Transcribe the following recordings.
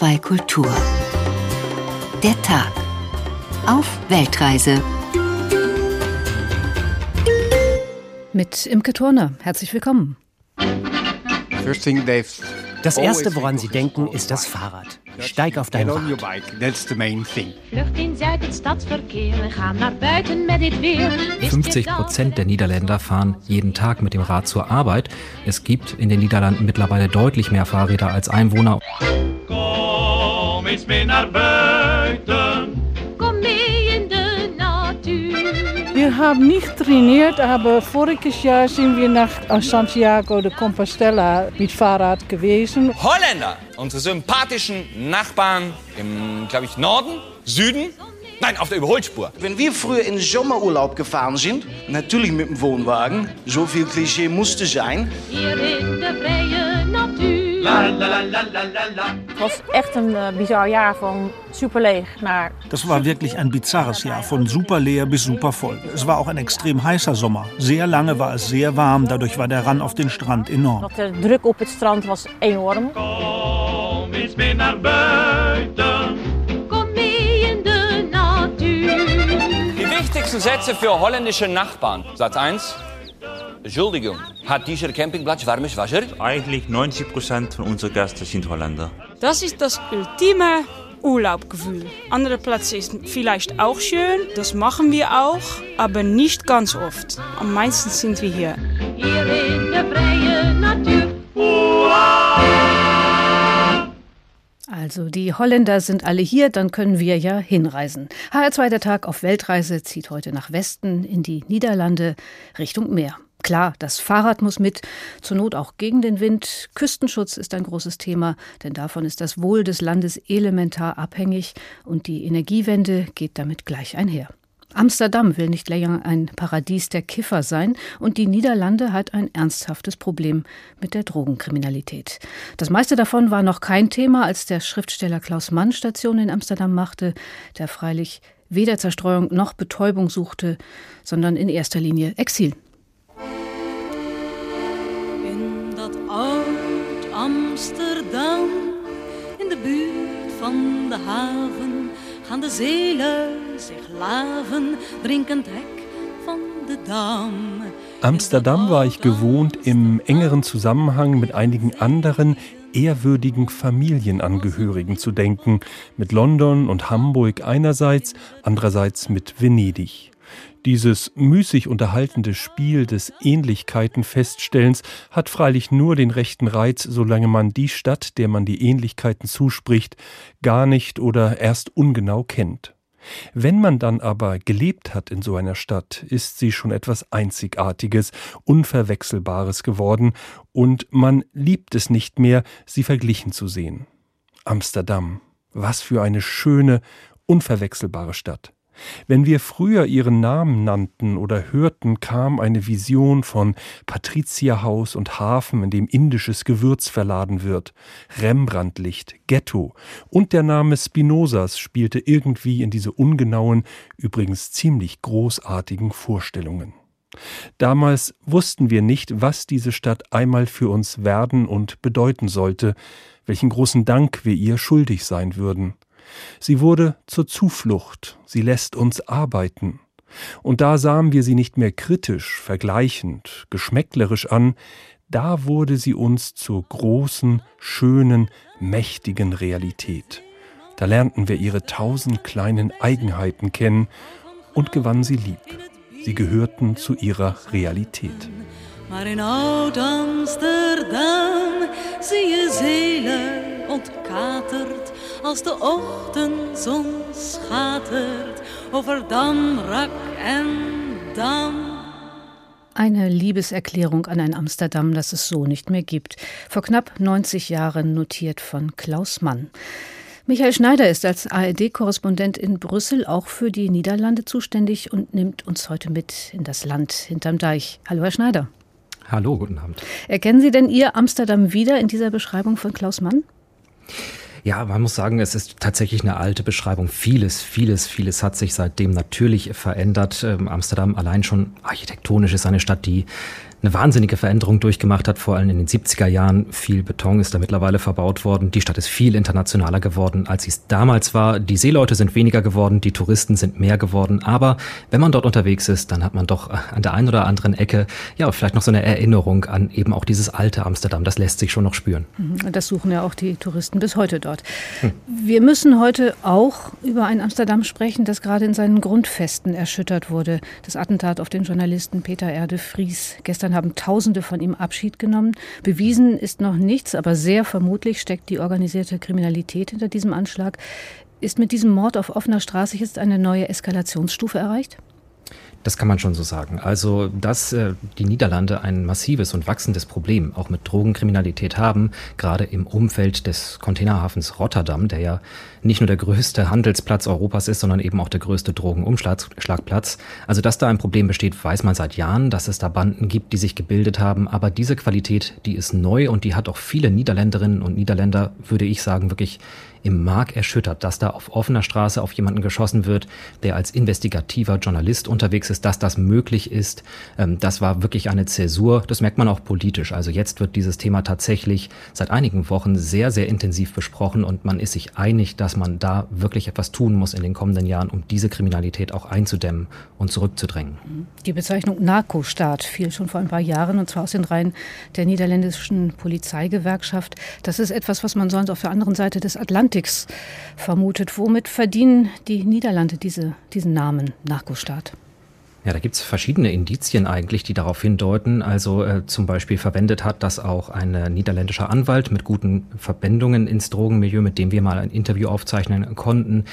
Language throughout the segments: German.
HR2 Kultur. Der Tag. Auf Weltreise. Mit Imke Turner. Herzlich willkommen. Das Erste, woran Sie denken, ist das Fahrrad. Steig auf dein Rad. 50 Prozent der Niederländer fahren jeden Tag mit dem Rad zur Arbeit. Es gibt in den Niederlanden mittlerweile deutlich mehr Fahrräder als Einwohner. Eens mee naar buiten. Kom mee in de natuur. Wir haben nicht trainiert, aber voriges Jahr sind wir nach Santiago de Compostela mit Fahrrad gewesen. Holländer, unsere sympathischen Nachbarn im, glaube ich, Norden, Süden. Nein, auf der Überholspur. Wenn wir früher in Sommerurlaub gefahren sind, natürlich mit dem Wohnwagen, so viel Klischee musste sein. Hier in de vrije natuur. La la la la la la la. Het was echt een eh, bizar jaar van super leeg naar Das war wirklich ein bizarres Jahr, von super leer bis super voll. Es war auch ein extrem heißer Sommer. Sehr lange war es sehr warm, dadurch war der Run auf den Strand enorm. dat de druk op het strand was enorm. Kom eens mee naar buiten. Kom mee in de natuur. Die wichtigsten Sätze für holländische Nachbarn. Satz 1. Entschuldigung, hat dieser Campingplatz warmes Wasser? Eigentlich 90% von unseren Gästen sind Holländer. Das ist das ultime Urlaubgefühl. Andere Plätze ist vielleicht auch schön, das machen wir auch, aber nicht ganz oft. Am meisten sind wir hier. Hier in de vrije natuur. Also die Holländer sind alle hier, dann können wir ja hinreisen. HR2 der Tag auf Weltreise zieht heute nach Westen in die Niederlande Richtung Meer. Klar, das Fahrrad muss mit, zur Not auch gegen den Wind. Küstenschutz ist ein großes Thema, denn davon ist das Wohl des Landes elementar abhängig und die Energiewende geht damit gleich einher. Amsterdam will nicht länger ein Paradies der Kiffer sein und die Niederlande hat ein ernsthaftes Problem mit der Drogenkriminalität. Das meiste davon war noch kein Thema, als der Schriftsteller Klaus Mann Station in Amsterdam machte, der freilich weder Zerstreuung noch Betäubung suchte, sondern in erster Linie Exil. Amsterdam, in de buurt van de haven, gaan de zeelen zich laven, drinkend hek van de dam. Amsterdam war ich gewohnt, im engeren Zusammenhang mit einigen anderen ehrwürdigen Familienangehörigen zu denken, mit London und Hamburg einerseits, andererseits mit Venedig. Dieses müßig unterhaltende Spiel des Ähnlichkeitenfeststellens hat freilich nur den rechten Reiz, solange man die Stadt, der man die Ähnlichkeiten zuspricht, gar nicht oder erst ungenau kennt. Wenn man dann aber gelebt hat in so einer Stadt, ist sie schon etwas Einzigartiges, Unverwechselbares geworden, und man liebt es nicht mehr, sie verglichen zu sehen. Amsterdam, was für eine schöne, unverwechselbare Stadt. Wenn wir früher ihren Namen nannten oder hörten, kam eine Vision von Patrizierhaus und Hafen, in dem indisches Gewürz verladen wird, Rembrandtlicht, Ghetto und der Name Spinozas spielte irgendwie in diese ungenauen, übrigens ziemlich großartigen Vorstellungen. Damals wussten wir nicht, was diese Stadt einmal für uns werden und bedeuten sollte, welchen großen Dank wir ihr schuldig sein würden. Sie wurde zur Zuflucht, sie lässt uns arbeiten. Und da sahen wir sie nicht mehr kritisch, vergleichend, geschmäcklerisch an, da wurde sie uns zur großen, schönen, mächtigen Realität. Da lernten wir ihre tausend kleinen Eigenheiten kennen und gewannen sie lieb. Sie gehörten zu ihrer Realität. Maar in oud Amsterdam zie je zeelen ontkaterd als de ochtendzon schatert over Damrak en Dam. Eine Liebeserklärung an ein Amsterdam, das es so nicht mehr gibt. Vor knapp 90 Jahren notiert von Klaus Mann. Michael Schneider ist als ARD-Korrespondent in Brüssel auch für die Niederlande zuständig und nimmt uns heute mit in das Land hinterm Deich. Hallo, Herr Schneider. Hallo, guten Abend. Erkennen Sie denn Ihr Amsterdam wieder in dieser Beschreibung von Klaus Mann? Ja, man muss sagen, es ist tatsächlich eine alte Beschreibung. Vieles, vieles, vieles hat sich seitdem natürlich verändert. Ähm, Amsterdam allein schon architektonisch ist eine Stadt, die eine wahnsinnige Veränderung durchgemacht hat, vor allem in den 70er Jahren. Viel Beton ist da mittlerweile verbaut worden. Die Stadt ist viel internationaler geworden, als sie es damals war. Die Seeleute sind weniger geworden, die Touristen sind mehr geworden. Aber wenn man dort unterwegs ist, dann hat man doch an der einen oder anderen Ecke ja vielleicht noch so eine Erinnerung an eben auch dieses alte Amsterdam. Das lässt sich schon noch spüren. Mhm, das suchen ja auch die Touristen bis heute dort. Hm. Wir müssen heute auch über ein Amsterdam sprechen, das gerade in seinen Grundfesten erschüttert wurde. Das Attentat auf den Journalisten Peter Erde Vries gestern Gestern haben Tausende von ihm Abschied genommen. Bewiesen ist noch nichts, aber sehr vermutlich steckt die organisierte Kriminalität hinter diesem Anschlag. Ist mit diesem Mord auf offener Straße jetzt eine neue Eskalationsstufe erreicht? Das kann man schon so sagen. Also, dass äh, die Niederlande ein massives und wachsendes Problem auch mit Drogenkriminalität haben, gerade im Umfeld des Containerhafens Rotterdam, der ja nicht nur der größte Handelsplatz Europas ist, sondern eben auch der größte Drogenumschlagplatz. Also, dass da ein Problem besteht, weiß man seit Jahren, dass es da Banden gibt, die sich gebildet haben. Aber diese Qualität, die ist neu und die hat auch viele Niederländerinnen und Niederländer, würde ich sagen, wirklich im Mark erschüttert, dass da auf offener Straße auf jemanden geschossen wird, der als investigativer Journalist unterwegs ist, dass das möglich ist. Ähm, das war wirklich eine Zäsur. Das merkt man auch politisch. Also jetzt wird dieses Thema tatsächlich seit einigen Wochen sehr, sehr intensiv besprochen und man ist sich einig, dass man da wirklich etwas tun muss in den kommenden Jahren, um diese Kriminalität auch einzudämmen und zurückzudrängen. Die Bezeichnung Narkostaat fiel schon vor ein paar Jahren und zwar aus den Reihen der niederländischen Polizeigewerkschaft. Das ist etwas, was man sonst auf der anderen Seite des Atlantiks Atlantiks vermutet. Womit verdienen die Niederlande diese, diesen Namen Narkostaat? Ja, da gibt es verschiedene Indizien eigentlich, die darauf hindeuten. Also äh, zum Beispiel verwendet hat das auch ein äh, niederländischer Anwalt mit guten Verbindungen ins Drogenmilieu, mit dem wir mal ein Interview aufzeichnen konnten.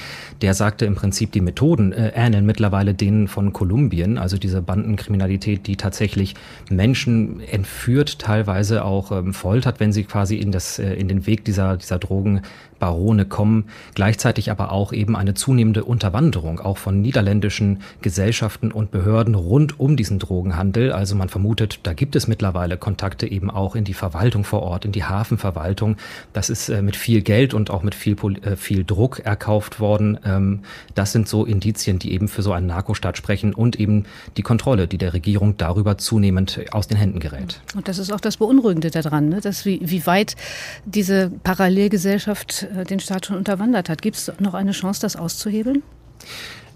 Der sagte im Prinzip, die Methoden äh, ähneln mittlerweile denen von Kolumbien, also diese Bandenkriminalität, die tatsächlich Menschen entführt, teilweise auch ähm, foltert, wenn sie quasi in, das, äh, in den Weg dieser, dieser Drogen Barone kommen, gleichzeitig aber auch eben eine zunehmende Unterwanderung auch von niederländischen Gesellschaften und Behörden rund um diesen Drogenhandel. Also man vermutet, da gibt es mittlerweile Kontakte eben auch in die Verwaltung vor Ort, in die Hafenverwaltung. Das ist äh, mit viel Geld und auch mit viel, äh, viel Druck erkauft worden. Ähm, das sind so Indizien, die eben für so einen Narkostaat sprechen und eben die Kontrolle, die der Regierung darüber zunehmend aus den Händen gerät. Und das ist auch das Beunruhigende daran, ne? dass wie, wie weit diese Parallelgesellschaft äh, den Staat schon unterwandert hat. Gibt es noch eine Chance, das auszuhebeln?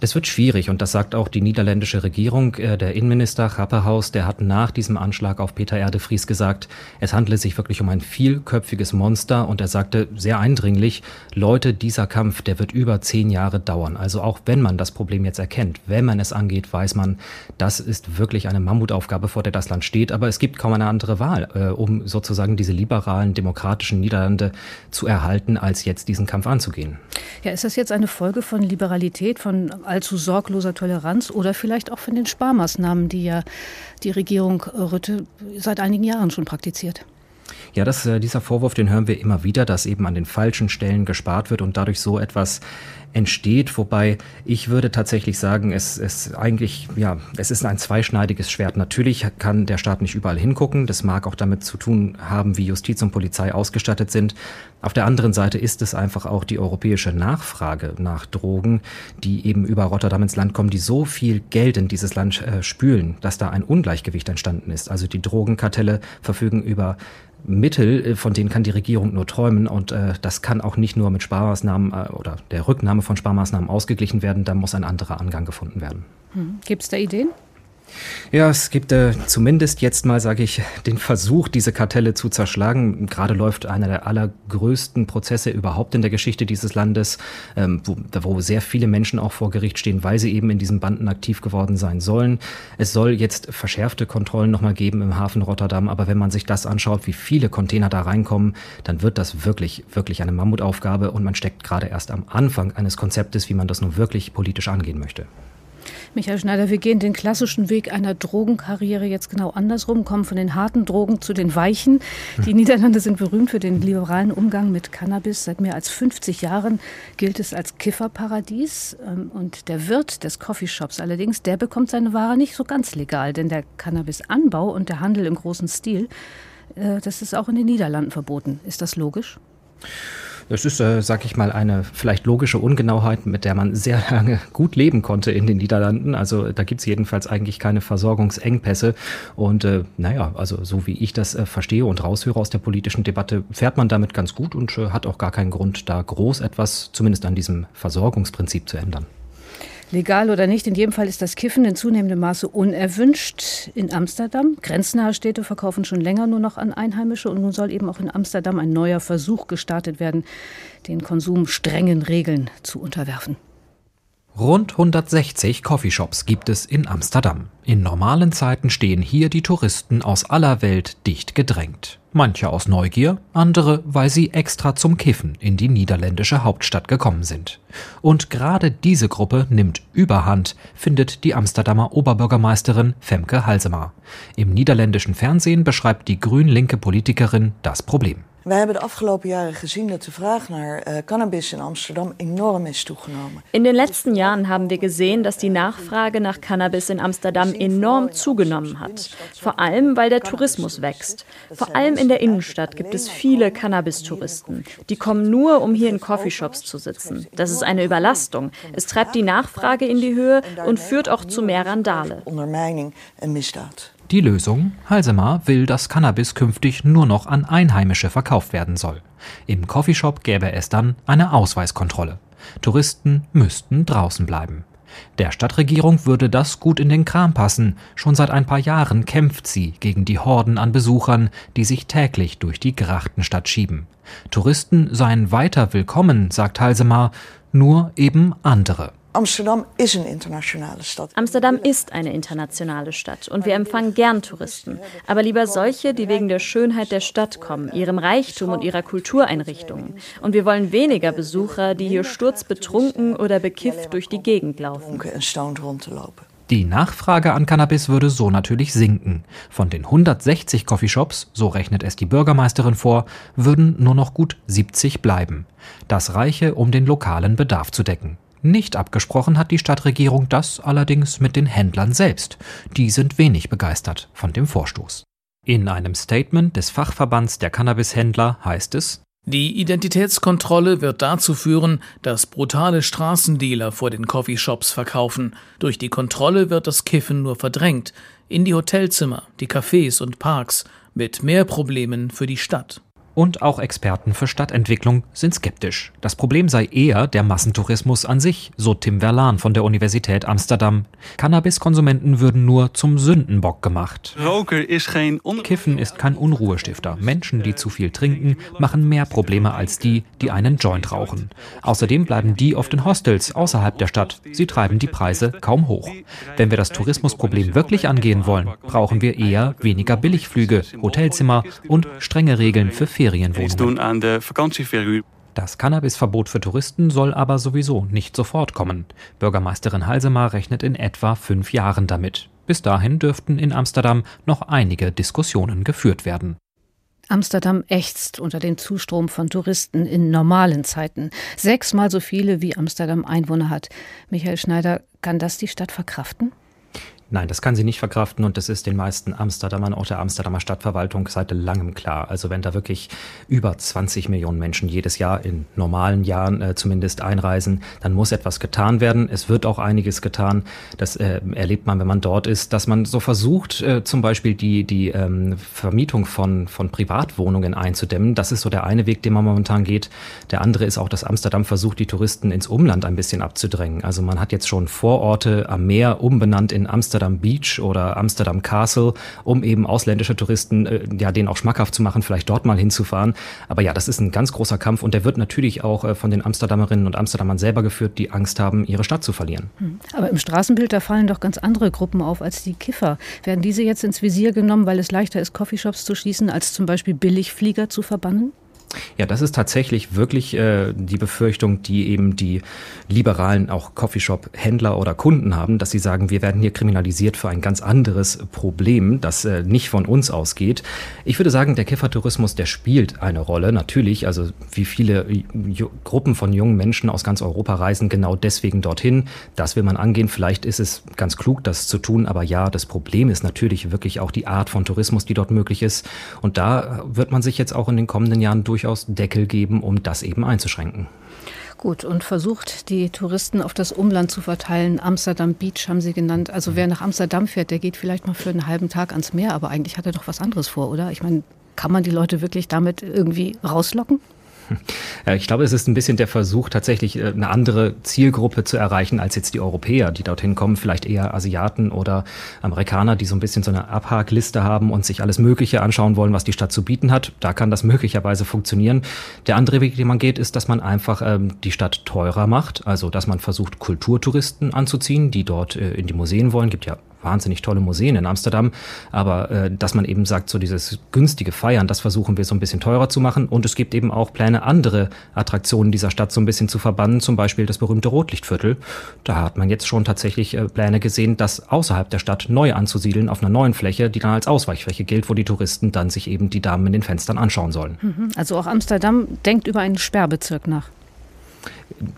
Es wird schwierig und das sagt auch die niederländische Regierung. Äh, der Innenminister Rapperhaus, der hat nach diesem Anschlag auf Peter Erdefries gesagt, es handle sich wirklich um ein vielköpfiges Monster und er sagte sehr eindringlich, Leute, dieser Kampf, der wird über zehn Jahre dauern. Also auch wenn man das Problem jetzt erkennt, wenn man es angeht, weiß man, das ist wirklich eine Mammutaufgabe, vor der das Land steht. Aber es gibt kaum eine andere Wahl, äh, um sozusagen diese liberalen, demokratischen Niederlande zu erhalten, als jetzt diesen Kampf anzugehen. Ja, ist das jetzt eine Folge von Liberalität, von allzu sorgloser Toleranz oder vielleicht auch von den Sparmaßnahmen, die ja die Regierung Rütte seit einigen Jahren schon praktiziert. Ja, das, äh, dieser Vorwurf, den hören wir immer wieder, dass eben an den falschen Stellen gespart wird und dadurch so etwas entsteht, wobei ich würde tatsächlich sagen, es ist eigentlich, ja, es ist ein zweischneidiges Schwert. Natürlich kann der Staat nicht überall hingucken. Das mag auch damit zu tun haben, wie Justiz und Polizei ausgestattet sind. Auf der anderen Seite ist es einfach auch die europäische Nachfrage nach Drogen, die eben über Rotterdam ins Land kommen, die so viel Geld in dieses Land äh, spülen, dass da ein Ungleichgewicht entstanden ist. Also die Drogenkartelle verfügen über Mittel, äh, von denen kann die Regierung nur träumen und äh, das kann auch nicht nur mit Sparmaßnahmen äh, oder der Rücknahme von Sparmaßnahmen ausgeglichen werden, da muss ein anderer Angang gefunden werden. Hm. Gibt es da Ideen? Ja, es gibt äh, zumindest jetzt mal, sage ich, den Versuch, diese Kartelle zu zerschlagen. Gerade läuft einer der allergrößten Prozesse überhaupt in der Geschichte dieses Landes, ähm, wo, wo sehr viele Menschen auch vor Gericht stehen, weil sie eben in diesen Banden aktiv geworden sein sollen. Es soll jetzt verschärfte Kontrollen nochmal geben im Hafen Rotterdam, aber wenn man sich das anschaut, wie viele Container da reinkommen, dann wird das wirklich, wirklich eine Mammutaufgabe und man steckt gerade erst am Anfang eines Konzeptes, wie man das nun wirklich politisch angehen möchte. Michael Schneider, wir gehen den klassischen Weg einer Drogenkarriere jetzt genau andersrum, kommen von den harten Drogen zu den weichen. Die. Niederlande sind berühmt für den liberalen Umgang mit Cannabis. Seit mehr als 50 Jahren gilt es als Kifferparadies. Ähm, und der Wirt des Coffeeshops allerdings, der bekommt seine Ware nicht so ganz legal, denn der Cannabisanbau und der Handel im großen Stil, äh, das ist auch in den Niederlanden verboten. Ist das logisch? Das ist, äh, sag ich mal, eine vielleicht logische Ungenauheit, mit der man sehr lange gut leben konnte in den Niederlanden. Also da gibt es jedenfalls eigentlich keine Versorgungsengpässe. Und äh, naja, also so wie ich das äh, verstehe und raushöre aus der politischen Debatte, fährt man damit ganz gut und äh, hat auch gar keinen Grund, da groß etwas, zumindest an diesem Versorgungsprinzip zu ändern. Legal oder nicht, in jedem Fall ist das Kiffen in zunehmendem Maße unerwünscht in Amsterdam. Grenznahe Städte verkaufen schon länger nur noch an Einheimische und nun soll eben auch in Amsterdam ein neuer Versuch gestartet werden, den Konsum strengen Regeln zu unterwerfen. Rund 160 Coffeeshops gibt es in Amsterdam. In normalen Zeiten stehen hier die Touristen aus aller Welt dicht gedrängt. Manche aus Neugier, andere, weil sie extra zum Kiffen in die niederländische Hauptstadt gekommen sind. Und gerade diese Gruppe nimmt Überhand, findet die Amsterdamer Oberbürgermeisterin Femke Halsema. Im niederländischen Fernsehen beschreibt die grün-linke Politikerin das Problem. Wij hebben de afgelopen jaren gezien dat de vraag naar uh, cannabis in Amsterdam enorm is toegenomen. In den letzten Jahren haben wir gesehen, dass die Nachfrage nach Cannabis in Amsterdam enorm zugenommen hat. Vor allem, weil der Tourismus wächst. Vor allem in der Innenstadt gibt es viele Cannabis-Touristen. Die kommen nur, um hier in Coffeeshops zu sitzen. Das ist eine Überlastung. Es treibt die Nachfrage in die Höhe und führt auch zu mehr Randale. Die Lösung? Halsema will, dass Cannabis künftig nur noch an Einheimische verkauft werden soll. Im Coffeeshop gäbe es dann eine Ausweiskontrolle. Touristen müssten draußen bleiben. Der Stadtregierung würde das gut in den Kram passen. Schon seit ein paar Jahren kämpft sie gegen die Horden an Besuchern, die sich täglich durch die Grachtenstadt schieben. Touristen seien weiter willkommen, sagt Halsema, nur eben andere. Amsterdam ist eine internationale Stadt. Amsterdam ist eine internationale Stadt und wir empfangen gern Touristen. Aber lieber solche, die wegen der Schönheit der Stadt kommen, ihrem Reichtum und ihrer Kultureinrichtungen. Und wir wollen weniger Besucher, die hier sturzbetrunken oder bekifft durch die Gegend laufen. Die Nachfrage an Cannabis würde so natürlich sinken. Von den 160 Coffeeshops, so rechnet es die Bürgermeisterin vor, würden nur noch gut 70 bleiben. Das reiche, um den lokalen Bedarf zu decken. Nicht abgesprochen hat die Stadtregierung das allerdings mit den Händlern selbst. Die sind wenig begeistert von dem Vorstoß. In einem Statement des Fachverbands der Cannabishändler heißt es, die Identitätskontrolle wird dazu führen, dass brutale Straßendealer vor den Coffeeshops verkaufen. Durch die Kontrolle wird das Kiffen nur verdrängt in die Hotelzimmer, die Cafés und Parks mit mehr Problemen für die Stadt. Und auch Experten für Stadtentwicklung sind skeptisch. Das Problem sei eher der Massentourismus an sich, so Tim Verlan von der Universität Amsterdam. Cannabiskonsumenten würden nur zum Sündenbock gemacht. Kiffen ist kein Unruhestifter. Menschen, die zu viel trinken, machen mehr Probleme als die, die einen Joint rauchen. Außerdem bleiben die oft in Hostels außerhalb der Stadt. Sie treiben die Preise kaum hoch. Wenn wir das Tourismusproblem wirklich angehen wollen, brauchen wir eher weniger Billigflüge, Hotelzimmer und strenge Regeln für Ferienwohnungen. Das Cannabisverbot für Touristen soll aber sowieso nicht sofort kommen. Bürgermeisterin Halsema rechnet in etwa fünf Jahren damit. Bis dahin dürften in Amsterdam noch einige Diskussionen geführt werden. Amsterdam ächzt unter dem Zustrom von Touristen in normalen Zeiten. Sechsmal so viele wie Amsterdam Einwohner hat. Michael Schneider, kann das die Stadt verkraften? Nein, das kann sie nicht verkraften und das ist den meisten Amsterdamern, auch der Amsterdamer Stadtverwaltung seit langem klar. Also wenn da wirklich über 20 Millionen Menschen jedes Jahr in normalen Jahren äh, zumindest einreisen, dann muss etwas getan werden. Es wird auch einiges getan. Das äh, erlebt man, wenn man dort ist, dass man so versucht, äh, zum Beispiel die, die ähm, Vermietung von, von Privatwohnungen einzudämmen. Das ist so der eine Weg, den man momentan geht. Der andere ist auch, dass Amsterdam versucht, die Touristen ins Umland ein bisschen abzudrängen. Also man hat jetzt schon Vororte am Meer umbenannt in Amsterdam Amsterdam Beach oder Amsterdam Castle, um eben ausländische Touristen äh, ja denen auch schmackhaft zu machen, vielleicht dort mal hinzufahren. Aber ja, das ist ein ganz großer Kampf und der wird natürlich auch äh, von den Amsterdamerinnen und Amsterdamern selber geführt, die Angst haben, ihre Stadt zu verlieren. Hm. Aber im Straßenbild, da fallen doch ganz andere Gruppen auf als die Kiffer. Werden diese jetzt ins Visier genommen, weil es leichter ist, Coffeeshops zu schließen, als zum Beispiel Billigflieger zu verbannen? Ja, das ist tatsächlich wirklich äh, die Befürchtung, die eben die liberalen auch Coffeeshop-Händler oder Kunden haben, dass sie sagen, wir werden hier kriminalisiert für ein ganz anderes Problem, das äh, nicht von uns ausgeht. Ich würde sagen, der Kiffertourismus, der spielt eine Rolle, natürlich. Also wie viele Gruppen von jungen Menschen aus ganz Europa reisen genau deswegen dorthin. Das will man angehen. Vielleicht ist es ganz klug, das zu tun. Aber ja, das Problem ist natürlich wirklich auch die Art von Tourismus, die dort möglich ist. Und da wird man sich jetzt auch in den kommenden Jahren durch durchaus Deckel geben, um das eben einzuschränken. Gut, und versucht, die Touristen auf das Umland zu verteilen. Amsterdam Beach haben Sie genannt. Also wer nach Amsterdam fährt, der geht vielleicht mal für einen halben Tag ans Meer, aber eigentlich hat er doch was anderes vor, oder? Ich meine, kann man die Leute wirklich damit irgendwie rauslocken? Ich glaube, es ist ein bisschen der Versuch, tatsächlich äh, eine andere Zielgruppe zu erreichen als jetzt die Europäer, die dorthin kommen, vielleicht eher Asiaten oder Amerikaner, die so ein bisschen so eine Abhakliste haben und sich alles Mögliche anschauen wollen, was die Stadt zu bieten hat. Da kann das möglicherweise funktionieren. Der andere Weg, den man geht, ist, dass man einfach ähm, die Stadt teurer macht, also dass man versucht, Kulturtouristen anzuziehen, die dort äh, in die Museen wollen. Gibt ja wahnsinnig tolle Museen in Amsterdam, aber äh, dass man eben sagt, so dieses günstige Feiern, das versuchen wir so ein bisschen teurer zu machen und es gibt eben auch Pläne, andere Attraktionen dieser Stadt so ein bisschen zu verbannen, zum Beispiel das berühmte Rotlichtviertel. Da hat man jetzt schon tatsächlich äh, Pläne gesehen, das außerhalb der Stadt neu anzusiedeln auf einer neuen Fläche, die dann als Ausweichfläche gilt, wo die Touristen dann sich eben die Damen in den Fenstern anschauen sollen. Mhm. Also auch Amsterdam denkt über einen Sperrbezirk nach.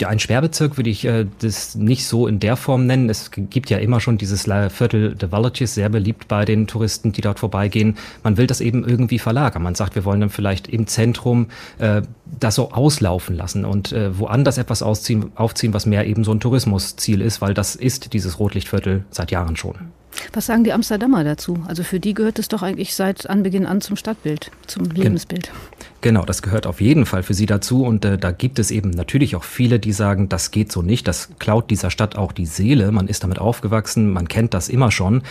Ein Sperrbezirk würde ich äh, das nicht so in der Form nennen. Es gibt ja immer schon dieses Viertel de Villages, sehr beliebt bei den Touristen, die dort vorbeigehen. Man will das eben irgendwie verlagern. Man sagt, wir wollen dann vielleicht im Zentrum äh, das so auslaufen lassen und äh, woanders etwas ausziehen, aufziehen, was mehr eben so ein Tourismusziel ist, weil das ist dieses Rotlichtviertel seit Jahren schon. Was sagen die Amsterdamer dazu? Also für die gehört es doch eigentlich seit Anbeginn an zum Stadtbild, zum Lebensbild. Genau, das gehört auf jeden Fall für sie dazu. Und äh, da gibt es eben natürlich auch viele, die sagen, das geht so nicht. Das klaut dieser Stadt auch die Seele. Man ist damit aufgewachsen, man kennt das immer schon.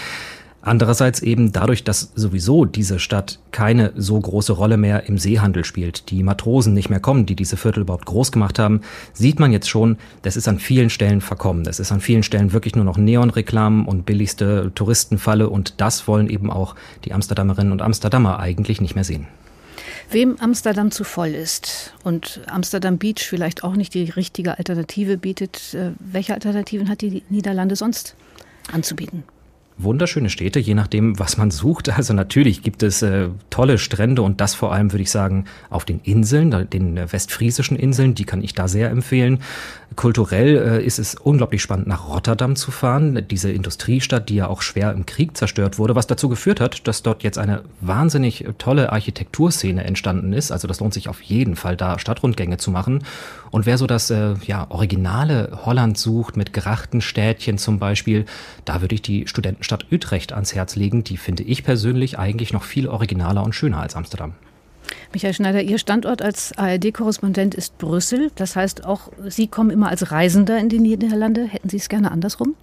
Andererseits eben dadurch, dass sowieso diese Stadt keine so große Rolle mehr im Seehandel spielt, die Matrosen nicht mehr kommen, die diese Viertel überhaupt groß gemacht haben, sieht man jetzt schon, das ist an vielen Stellen verkommen. Das ist an vielen Stellen wirklich nur noch Neonreklamen und billigste Touristenfalle und das wollen eben auch die Amsterdamerinnen und Amsterdamer eigentlich nicht mehr sehen. Wem Amsterdam zu voll ist und Amsterdam Beach vielleicht auch nicht die richtige Alternative bietet, äh, welche Alternativen hat die Niederlande sonst anzubieten? Wunderschöne Städte, je nachdem, was man sucht. Also natürlich gibt es äh, tolle Strände und das vor allem, würde ich sagen, auf den Inseln, den äh, westfriesischen Inseln, die kann ich da sehr empfehlen. Kulturell äh, ist es unglaublich spannend, nach Rotterdam zu fahren, diese Industriestadt, die ja auch schwer im Krieg zerstört wurde, was dazu geführt hat, dass dort jetzt eine wahnsinnig tolle Architekturszene entstanden ist. Also das lohnt sich auf jeden Fall, da Stadtrundgänge zu machen. Und wer so das äh, ja, originale Holland sucht, mit gerachten Städtchen zum Beispiel, da würde ich die Studentenstadt Utrecht ans Herz legen. Die finde ich persönlich eigentlich noch viel originaler und schöner als Amsterdam. Michael Schneider, Ihr Standort als ARD-Korrespondent ist Brüssel. Das heißt, auch Sie kommen immer als Reisender in die Niederlande. Hätten Sie es gerne andersrum?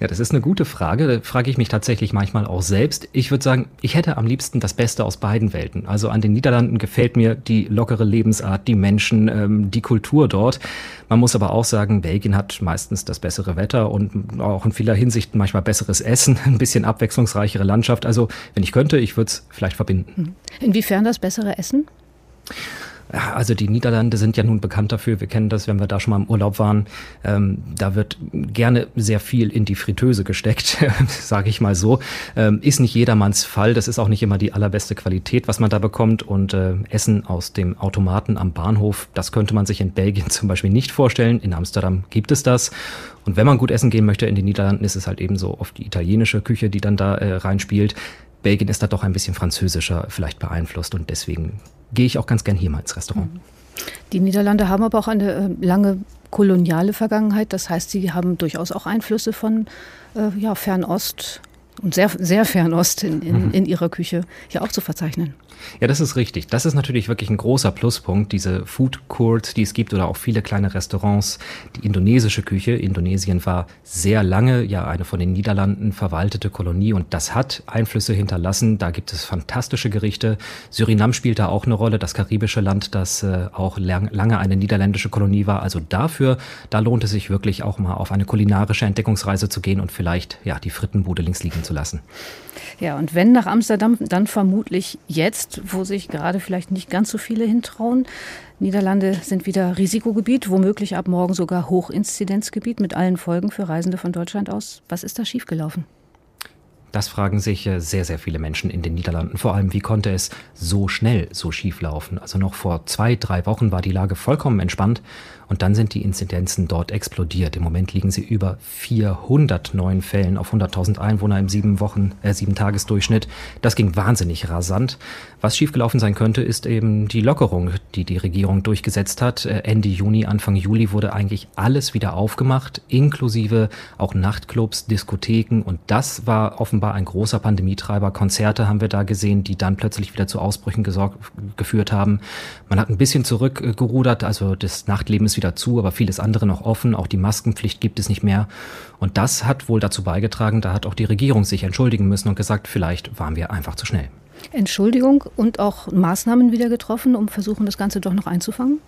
Ja, das ist eine gute Frage. Da frage ich mich tatsächlich manchmal auch selbst. Ich würde sagen, ich hätte am liebsten das Beste aus beiden Welten. Also an den Niederlanden gefällt mir die lockere Lebensart, die Menschen, ähm, die Kultur dort. Man muss aber auch sagen, Belgien hat meistens das bessere Wetter und auch in vieler Hinsicht manchmal besseres Essen, ein bisschen abwechslungsreichere Landschaft. Also wenn ich könnte, ich würde es vielleicht verbinden. Inwiefern das bessere Essen? Ja, also die Niederlande sind ja nun bekannt dafür, wir kennen das, wenn wir da schon mal im Urlaub waren, ähm, da wird gerne sehr viel in die Fritteuse gesteckt, sage ich mal so. Ähm, ist nicht jedermanns Fall, das ist auch nicht immer die allerbeste Qualität, was man da bekommt. Und äh, Essen aus dem Automaten am Bahnhof, das könnte man sich in Belgien zum Beispiel nicht vorstellen, in Amsterdam gibt es das. Und wenn man gut essen gehen möchte in den Niederlanden, ist es halt eben so oft die italienische Küche, die dann da äh, reinspielt. Belgien ist da doch ein bisschen französischer vielleicht beeinflusst und deswegen gehe ich auch ganz gern hier mal ins Restaurant. Mhm. Die Niederlande haben aber auch eine äh, lange koloniale Vergangenheit. Das heißt, sie haben durchaus auch Einflüsse von äh, ja, Fernost und sehr, sehr Fernost in, in, mhm. in ihrer Küche ja auch zu verzeichnen. Ja, das ist richtig. Das ist natürlich wirklich ein großer Pluspunkt, diese Food Courts, die es gibt oder auch viele kleine Restaurants. Die indonesische Küche, Indonesien war sehr lange ja eine von den Niederlanden verwaltete Kolonie und das hat Einflüsse hinterlassen. Da gibt es fantastische Gerichte. Surinam spielt da auch eine Rolle, das karibische Land, das äh, auch lang, lange eine niederländische Kolonie war. Also dafür, da lohnt es sich wirklich auch mal auf eine kulinarische Entdeckungsreise zu gehen und vielleicht ja die Frittenbude links liegen zu lassen. Ja, und wenn nach Amsterdam, dann vermutlich jetzt, wo sich gerade vielleicht nicht ganz so viele hintrauen. Niederlande sind wieder Risikogebiet, womöglich ab morgen sogar Hochinzidenzgebiet mit allen Folgen für Reisende von Deutschland aus. Was ist da schiefgelaufen? Das fragen sich äh, sehr, sehr viele Menschen in den Niederlanden. Vor allem, wie konnte es so schnell so schief laufen? Also noch vor zwei, drei Wochen war die Lage vollkommen entspannt und dann sind die Inzidenzen dort explodiert. Im Moment liegen sie über 400 neuen Fällen auf 100.000 Einwohner im sieben Wochen, äh, sieben Tagesdurchschnitt. Das ging wahnsinnig rasant. Was schiefgelaufen sein könnte, ist eben die Lockerung, die die Regierung durchgesetzt hat. Äh, Ende Juni, Anfang Juli wurde eigentlich alles wieder aufgemacht, inklusive auch Nachtclubs, Diskotheken. Und das war offenbar ein großer Pandemietreiber. Konzerte haben wir da gesehen, die dann plötzlich wieder zu Ausbrüchen gesorgt, geführt haben. Man hat ein bisschen zurückgerudert, also das Nachtleben ist wieder zu, aber vieles andere noch offen. Auch die Maskenpflicht gibt es nicht mehr. Und das hat wohl dazu beigetragen, da hat auch die Regierung sich entschuldigen müssen und gesagt, vielleicht waren wir einfach zu schnell. Entschuldigung und auch Maßnahmen wieder getroffen, um versuchen, das Ganze doch noch einzufangen?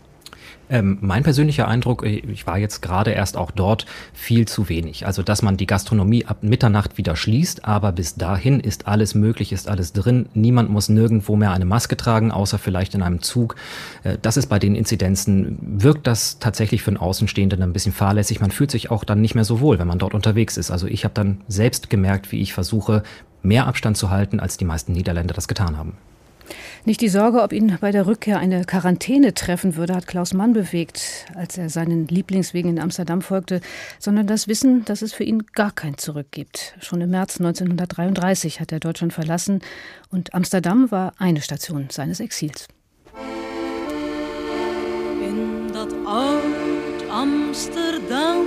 Ähm, mein persönlicher Eindruck, äh, ich war jetzt gerade erst auch dort, viel zu wenig. Also, dass man die Gastronomie ab Mitternacht wieder schließt, aber bis dahin ist alles möglich, ist alles drin. Niemand muss nirgendwo mehr eine Maske tragen, außer vielleicht in einem Zug. Äh, das ist bei den Inzidenzen, wirkt das tatsächlich für einen Außenstehenden ein bisschen fahrlässig. Man fühlt sich auch dann nicht mehr so wohl, wenn man dort unterwegs ist. Also, ich habe dann selbst gemerkt, wie ich versuche, mehr Abstand zu halten, als die meisten Niederländer das getan haben. Nicht die Sorge, ob ihn bei der Rückkehr eine Quarantäne treffen würde, hat Klaus Mann bewegt, als er seinen Lieblingswegen in Amsterdam folgte, sondern das Wissen, dass es für ihn gar kein Zurück gibt. Schon im März 1933 hat er Deutschland verlassen und Amsterdam war eine Station seines Exils. In dat oud Amsterdam,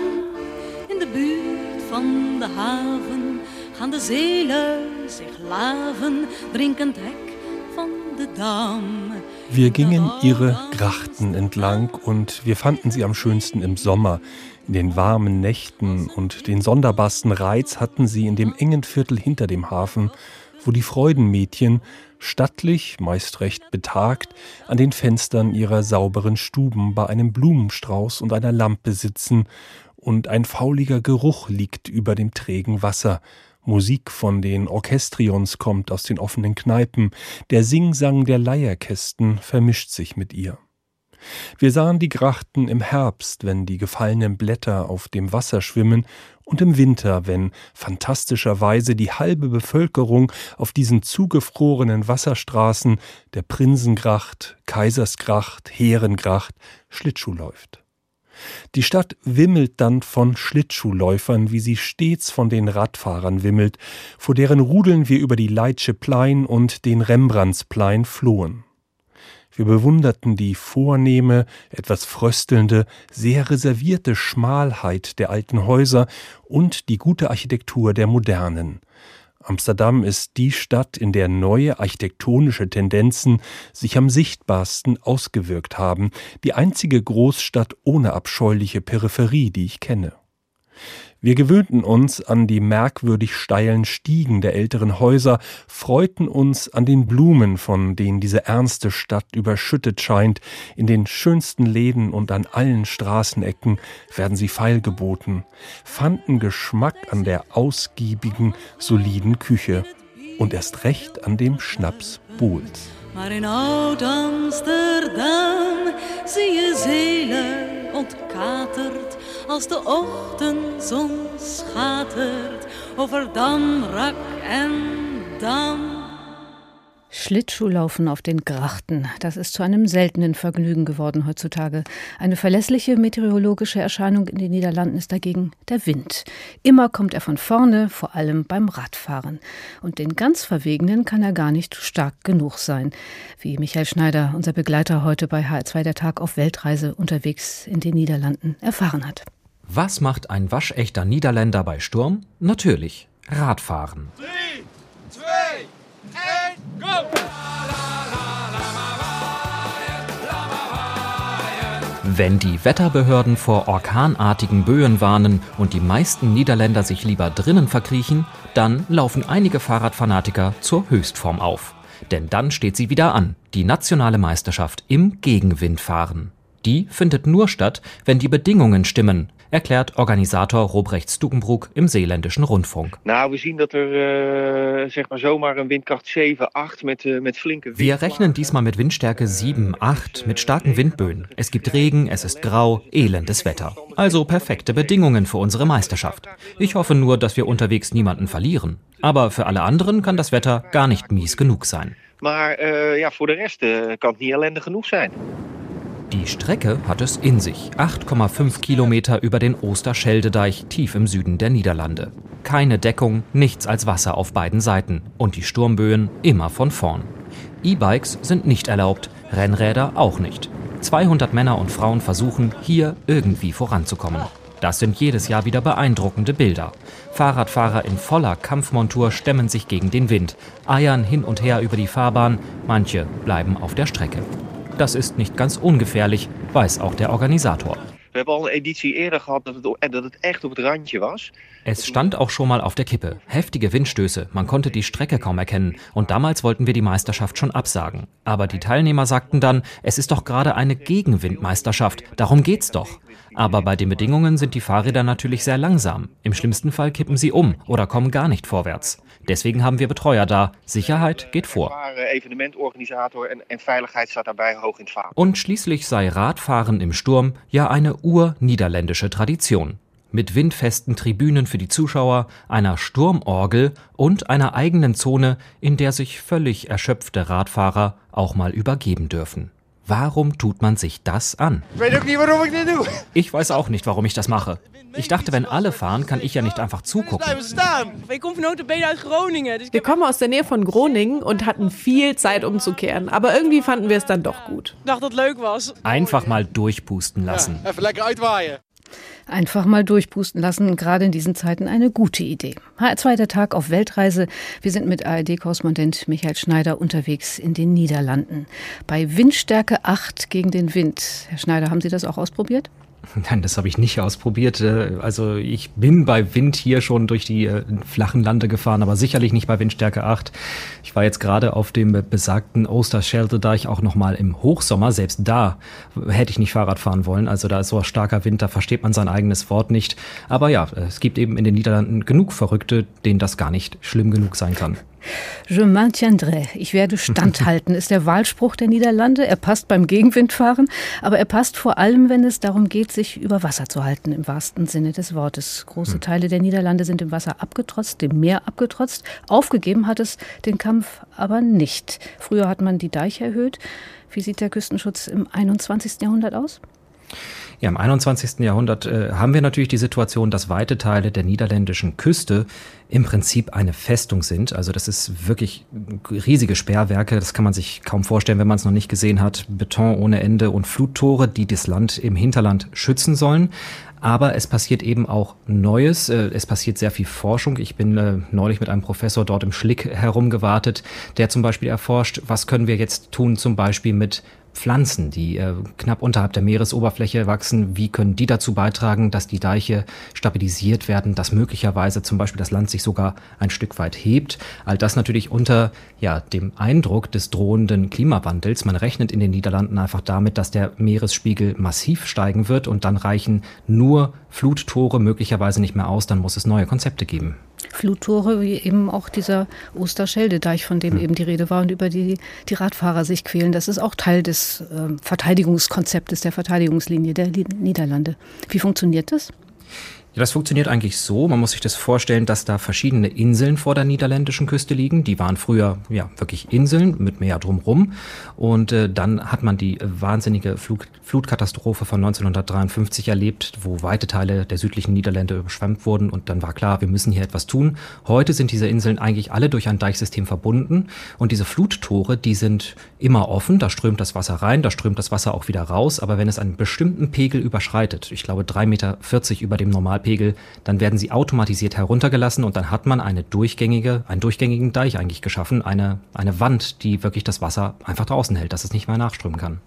in de buurt van de haven, gaan de zelen zich laven, drinkend hek wir gingen ihre Grachten entlang und wir fanden sie am schönsten im Sommer. In den warmen Nächten und den sonderbarsten Reiz hatten sie in dem engen Viertel hinter dem Hafen, wo die Freudenmädchen stattlich, meist recht betagt, an den Fenstern ihrer sauberen Stuben bei einem Blumenstrauß und einer Lampe sitzen, und ein fauliger Geruch liegt über dem trägen Wasser, Musik von den Orchestrions kommt aus den offenen Kneipen, der Singsang der Leierkästen vermischt sich mit ihr. Wir sahen die Grachten im Herbst, wenn die gefallenen Blätter auf dem Wasser schwimmen, und im Winter, wenn fantastischerweise die halbe Bevölkerung auf diesen zugefrorenen Wasserstraßen der Prinsengracht, Kaisersgracht, Heerengracht Schlittschuh läuft. Die Stadt wimmelt dann von Schlittschuhläufern, wie sie stets von den Radfahrern wimmelt, vor deren Rudeln wir über die Leitsche Plein und den Rembrandtsplein flohen. Wir bewunderten die vornehme, etwas fröstelnde, sehr reservierte Schmalheit der alten Häuser und die gute Architektur der modernen. Amsterdam ist die Stadt, in der neue architektonische Tendenzen sich am sichtbarsten ausgewirkt haben, die einzige Großstadt ohne abscheuliche Peripherie, die ich kenne. Wir gewöhnten uns an die merkwürdig steilen Stiegen der älteren Häuser, freuten uns an den Blumen, von denen diese ernste Stadt überschüttet scheint. In den schönsten Läden und an allen Straßenecken werden sie feilgeboten, fanden Geschmack an der ausgiebigen, soliden Küche und erst recht an dem Schnaps Boels. Maar in Oud-Amsterdam zie je zelen ontkaterd als de ochtendzon schatert over Damrak en Dam. Schlittschuhlaufen auf den Grachten, das ist zu einem seltenen Vergnügen geworden heutzutage. Eine verlässliche meteorologische Erscheinung in den Niederlanden ist dagegen der Wind. Immer kommt er von vorne, vor allem beim Radfahren. Und den ganz Verwegenen kann er gar nicht stark genug sein, wie Michael Schneider, unser Begleiter heute bei H2 der Tag auf Weltreise unterwegs in den Niederlanden, erfahren hat. Was macht ein waschechter Niederländer bei Sturm? Natürlich Radfahren. Drie, twee, één, go! Wenn die Wetterbehörden vor orkanartigen Böen warnen und die meisten Niederländer sich lieber drinnen verkriechen, dann laufen einige Fahrradfanatiker zur Höchstform auf. Denn dann steht sie wieder an, die nationale Meisterschaft im Gegenwindfahren. Die findet nur statt, wenn die Bedingungen stimmen, erklärt Organisator Robrecht Stukenbroek im Seeländischen Rundfunk. Nou, we zien dat er zeg maar zomaar een windkracht 7, 8 met, met flinke Wind. Wir rechnen diesmal mit Windstärke 7, 8 mit starken Windböen. Es gibt Regen, es ist grau, elendes Wetter. Also perfekte Bedingungen für unsere Meisterschaft. Ich hoffe nur, dass wir unterwegs niemanden verlieren. Aber für alle anderen kann das Wetter gar nicht mies genug sein. Maar uh, ja, voor de rest kan het niet ellendig genoeg zijn. Die Strecke hat es in sich. 8,5 Kilometer über den Osterscheldedeich tief im Süden der Niederlande. Keine Deckung, nichts als Wasser auf beiden Seiten. Und die Sturmböen immer von vorn. E-Bikes sind nicht erlaubt, Rennräder auch nicht. 200 Männer und Frauen versuchen, hier irgendwie voranzukommen. Das sind jedes Jahr wieder beeindruckende Bilder. Fahrradfahrer in voller Kampfmontur stemmen sich gegen den Wind, eiern hin und her über die Fahrbahn, manche bleiben auf der Strecke. Das ist nicht ganz ungefährlich, weiß auch der Organisator. Een editie eerder gehad dat het, dat het echt het randje was. Es stand auch schon mal auf der Kippe. Heftige Windstöße, man konnte die Strecke kaum erkennen. Und damals wollten wir die Meisterschaft schon absagen. Aber die Teilnehmer sagten dann, es ist doch gerade eine Gegenwindmeisterschaft, darum geht's doch. Aber bei den Bedingungen sind die Fahrräder natürlich sehr langsam. Im schlimmsten Fall kippen sie um oder kommen gar nicht vorwärts. Deswegen haben wir Betreuer da. Sicherheit geht vor. Und schließlich sei Radfahren im Sturm ja eine urniederländische Tradition. Mit windfesten Tribünen für die Zuschauer, einer Sturmorgel und einer eigenen Zone, in der sich völlig erschöpfte Radfahrer auch mal übergeben dürfen. Warum tut man sich das an? Ich weiß auch nicht, warum ich das mache. Ich dachte, wenn alle fahren, kann ich ja nicht einfach zugucken. Wir kommen aus der Nähe von Groningen und hatten viel Zeit umzukehren, aber irgendwie fanden wir es dann doch gut. Einfach mal durchpusten lassen. Einfach mal durchpusten lassen, gerade in diesen Zeiten eine gute Idee. HR2 der Tag auf Weltreise. Wir sind mit ARD-Korrespondent Michael Schneider unterwegs in den Niederlanden. Bei Windstärke 8 gegen den Wind. Herr Schneider, haben Sie das auch ausprobiert? Nein, das habe ich nicht ausprobiert. Also ich bin bei Wind hier schon durch die flachen Lande gefahren, aber sicherlich nicht bei Windstärke 8. Ich war jetzt gerade auf dem besagten Osterschelde-Deich auch nochmal im Hochsommer. Selbst da hätte ich nicht Fahrrad fahren wollen. Also da ist so ein starker Wind, da versteht man sein eigenes Wort nicht. Aber ja, es gibt eben in den Niederlanden genug Verrückte, denen das gar nicht schlimm genug sein kann. Je maintiendrai, ich werde standhalten, ist der Wahlspruch der Niederlande. Er passt beim Gegenwindfahren, aber er passt vor allem, wenn es darum geht, sich über Wasser zu halten, im wahrsten Sinne des Wortes. Große Teile der Niederlande sind im Wasser abgetrotzt, dem Meer abgetrotzt. Aufgegeben hat es den Kampf aber nicht. Früher hat man die Deiche erhöht. Wie sieht der Küstenschutz im 21. Jahrhundert aus? Ja, im 21. Jahrhundert äh, haben wir natürlich die Situation, dass weite Teile der niederländischen Küste im Prinzip eine Festung sind. Also das ist wirklich riesige Sperrwerke, das kann man sich kaum vorstellen, wenn man es noch nicht gesehen hat. Beton ohne Ende und Fluttore, die das Land im Hinterland schützen sollen. Aber es passiert eben auch Neues. Äh, es passiert sehr viel Forschung. Ich bin äh, neulich mit einem Professor dort im Schlick herumgewartet, der zum Beispiel erforscht, was können wir jetzt tun, zum Beispiel mit Pflanzen, die äh, knapp unterhalb der Meeresoberfläche wachsen, wie können die dazu beitragen, dass die Deiche stabilisiert werden, dass möglicherweise zum Beispiel das Land sich sogar ein Stück weit hebt. All das natürlich unter ja, dem Eindruck des drohenden Klimawandels. Man rechnet in den Niederlanden einfach damit, dass der Meeresspiegel massiv steigen wird und dann reichen nur Fluttore möglicherweise nicht mehr aus, dann muss es neue Konzepte geben. Fluttore, wie eben auch dieser Osterschelde-Deich, von dem hm. eben die Rede war und über die die Radfahrer sich quälen. Das ist auch Teil des äh, Verteidigungskonzeptes, der Verteidigungslinie der Niederlande. Wie funktioniert das? Ja, das funktioniert eigentlich so. Man muss sich das vorstellen, dass da verschiedene Inseln vor der niederländischen Küste liegen. Die waren früher ja wirklich Inseln mit Meer drumrum. Und äh, dann hat man die wahnsinnige Flug Flutkatastrophe von 1953 erlebt, wo weite Teile der südlichen Niederlande überschwemmt wurden. Und dann war klar, wir müssen hier etwas tun. Heute sind diese Inseln eigentlich alle durch ein Deichsystem verbunden. Und diese Fluttore, die sind immer offen. Da strömt das Wasser rein, da strömt das Wasser auch wieder raus. Aber wenn es einen bestimmten Pegel überschreitet, ich glaube 3,40 Meter über dem Normal Wasserpegel, dann werden sie automatisiert heruntergelassen und dann hat man eine durchgängige, einen durchgängigen Deich eigentlich geschaffen, eine, eine Wand, die wirklich das Wasser einfach draußen hält, dass es nicht mehr nachströmen kann.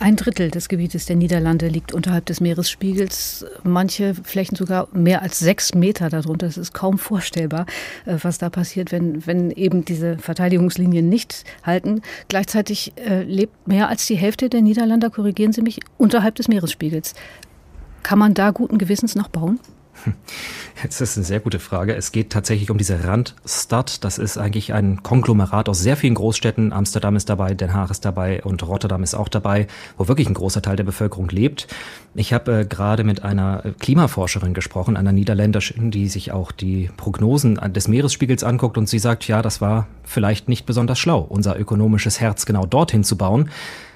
Ein Drittel des Gebietes der Niederlande liegt unterhalb des Meeresspiegels, manche Flächen sogar mehr als sechs Meter darunter. Es ist kaum vorstellbar, äh, was da passiert, wenn, wenn eben diese Verteidigungslinien nicht halten. Gleichzeitig äh, lebt mehr als die Hälfte der Niederländer, korrigieren Sie mich, unterhalb des Meeresspiegels. Kann man da guten Gewissens noch bauen? Jetzt ist eine sehr gute Frage. Es geht tatsächlich um diese Randstad. Das ist eigentlich ein Konglomerat aus sehr vielen Großstädten. Amsterdam ist dabei, Den Haag ist dabei und Rotterdam ist auch dabei, wo wirklich ein großer Teil der Bevölkerung lebt. Ich habe äh, gerade mit einer Klimaforscherin gesprochen, einer Niederländischen, die sich auch die Prognosen des Meeresspiegels anguckt und sie sagt, ja, das war vielleicht nicht besonders schlau, unser ökonomisches Herz genau dorthin zu bauen.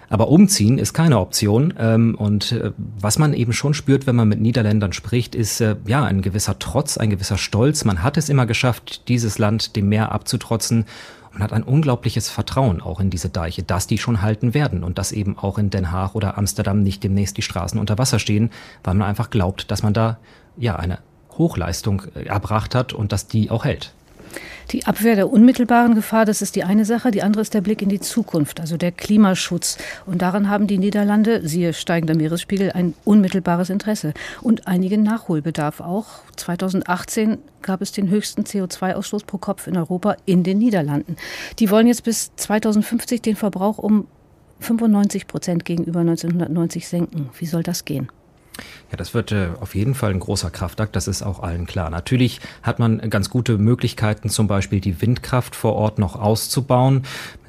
Aber umziehen ist keine Option. Ähm, und äh, was man eben schon spürt, wenn man mit Niederländern spricht, ist äh, ja ein gewisser Trotz, ein gewisser Stolz. Man hat es immer geschafft, dieses Land dem Meer abzutrotzen. Man hat ein unglaubliches Vertrauen auch in diese Deiche, dass die schon halten werden und dass eben auch in Den Haag oder Amsterdam nicht demnächst die Straßen unter Wasser stehen, weil man einfach glaubt, dass man da ja eine Hochleistung äh, erbracht hat und dass die auch hält. Die Abwehr der unmittelbaren Gefahr, das ist die eine Sache. Die andere ist der Blick in die Zukunft, also der Klimaschutz. Und daran haben die Niederlande, siehe steigender Meeresspiegel, ein unmittelbares Interesse und einigen Nachholbedarf auch. 2018 gab es den höchsten CO2-Ausstoß pro Kopf in Europa in den Niederlanden. Die wollen jetzt bis 2050 den Verbrauch um 95 Prozent gegenüber 1990 senken. Wie soll das gehen? Ja, das wird äh, auf jeden Fall ein großer Kraftakt, das ist auch allen klar. Natürlich hat man ganz gute Möglichkeiten, zum Beispiel die Windkraft vor Ort noch auszubauen.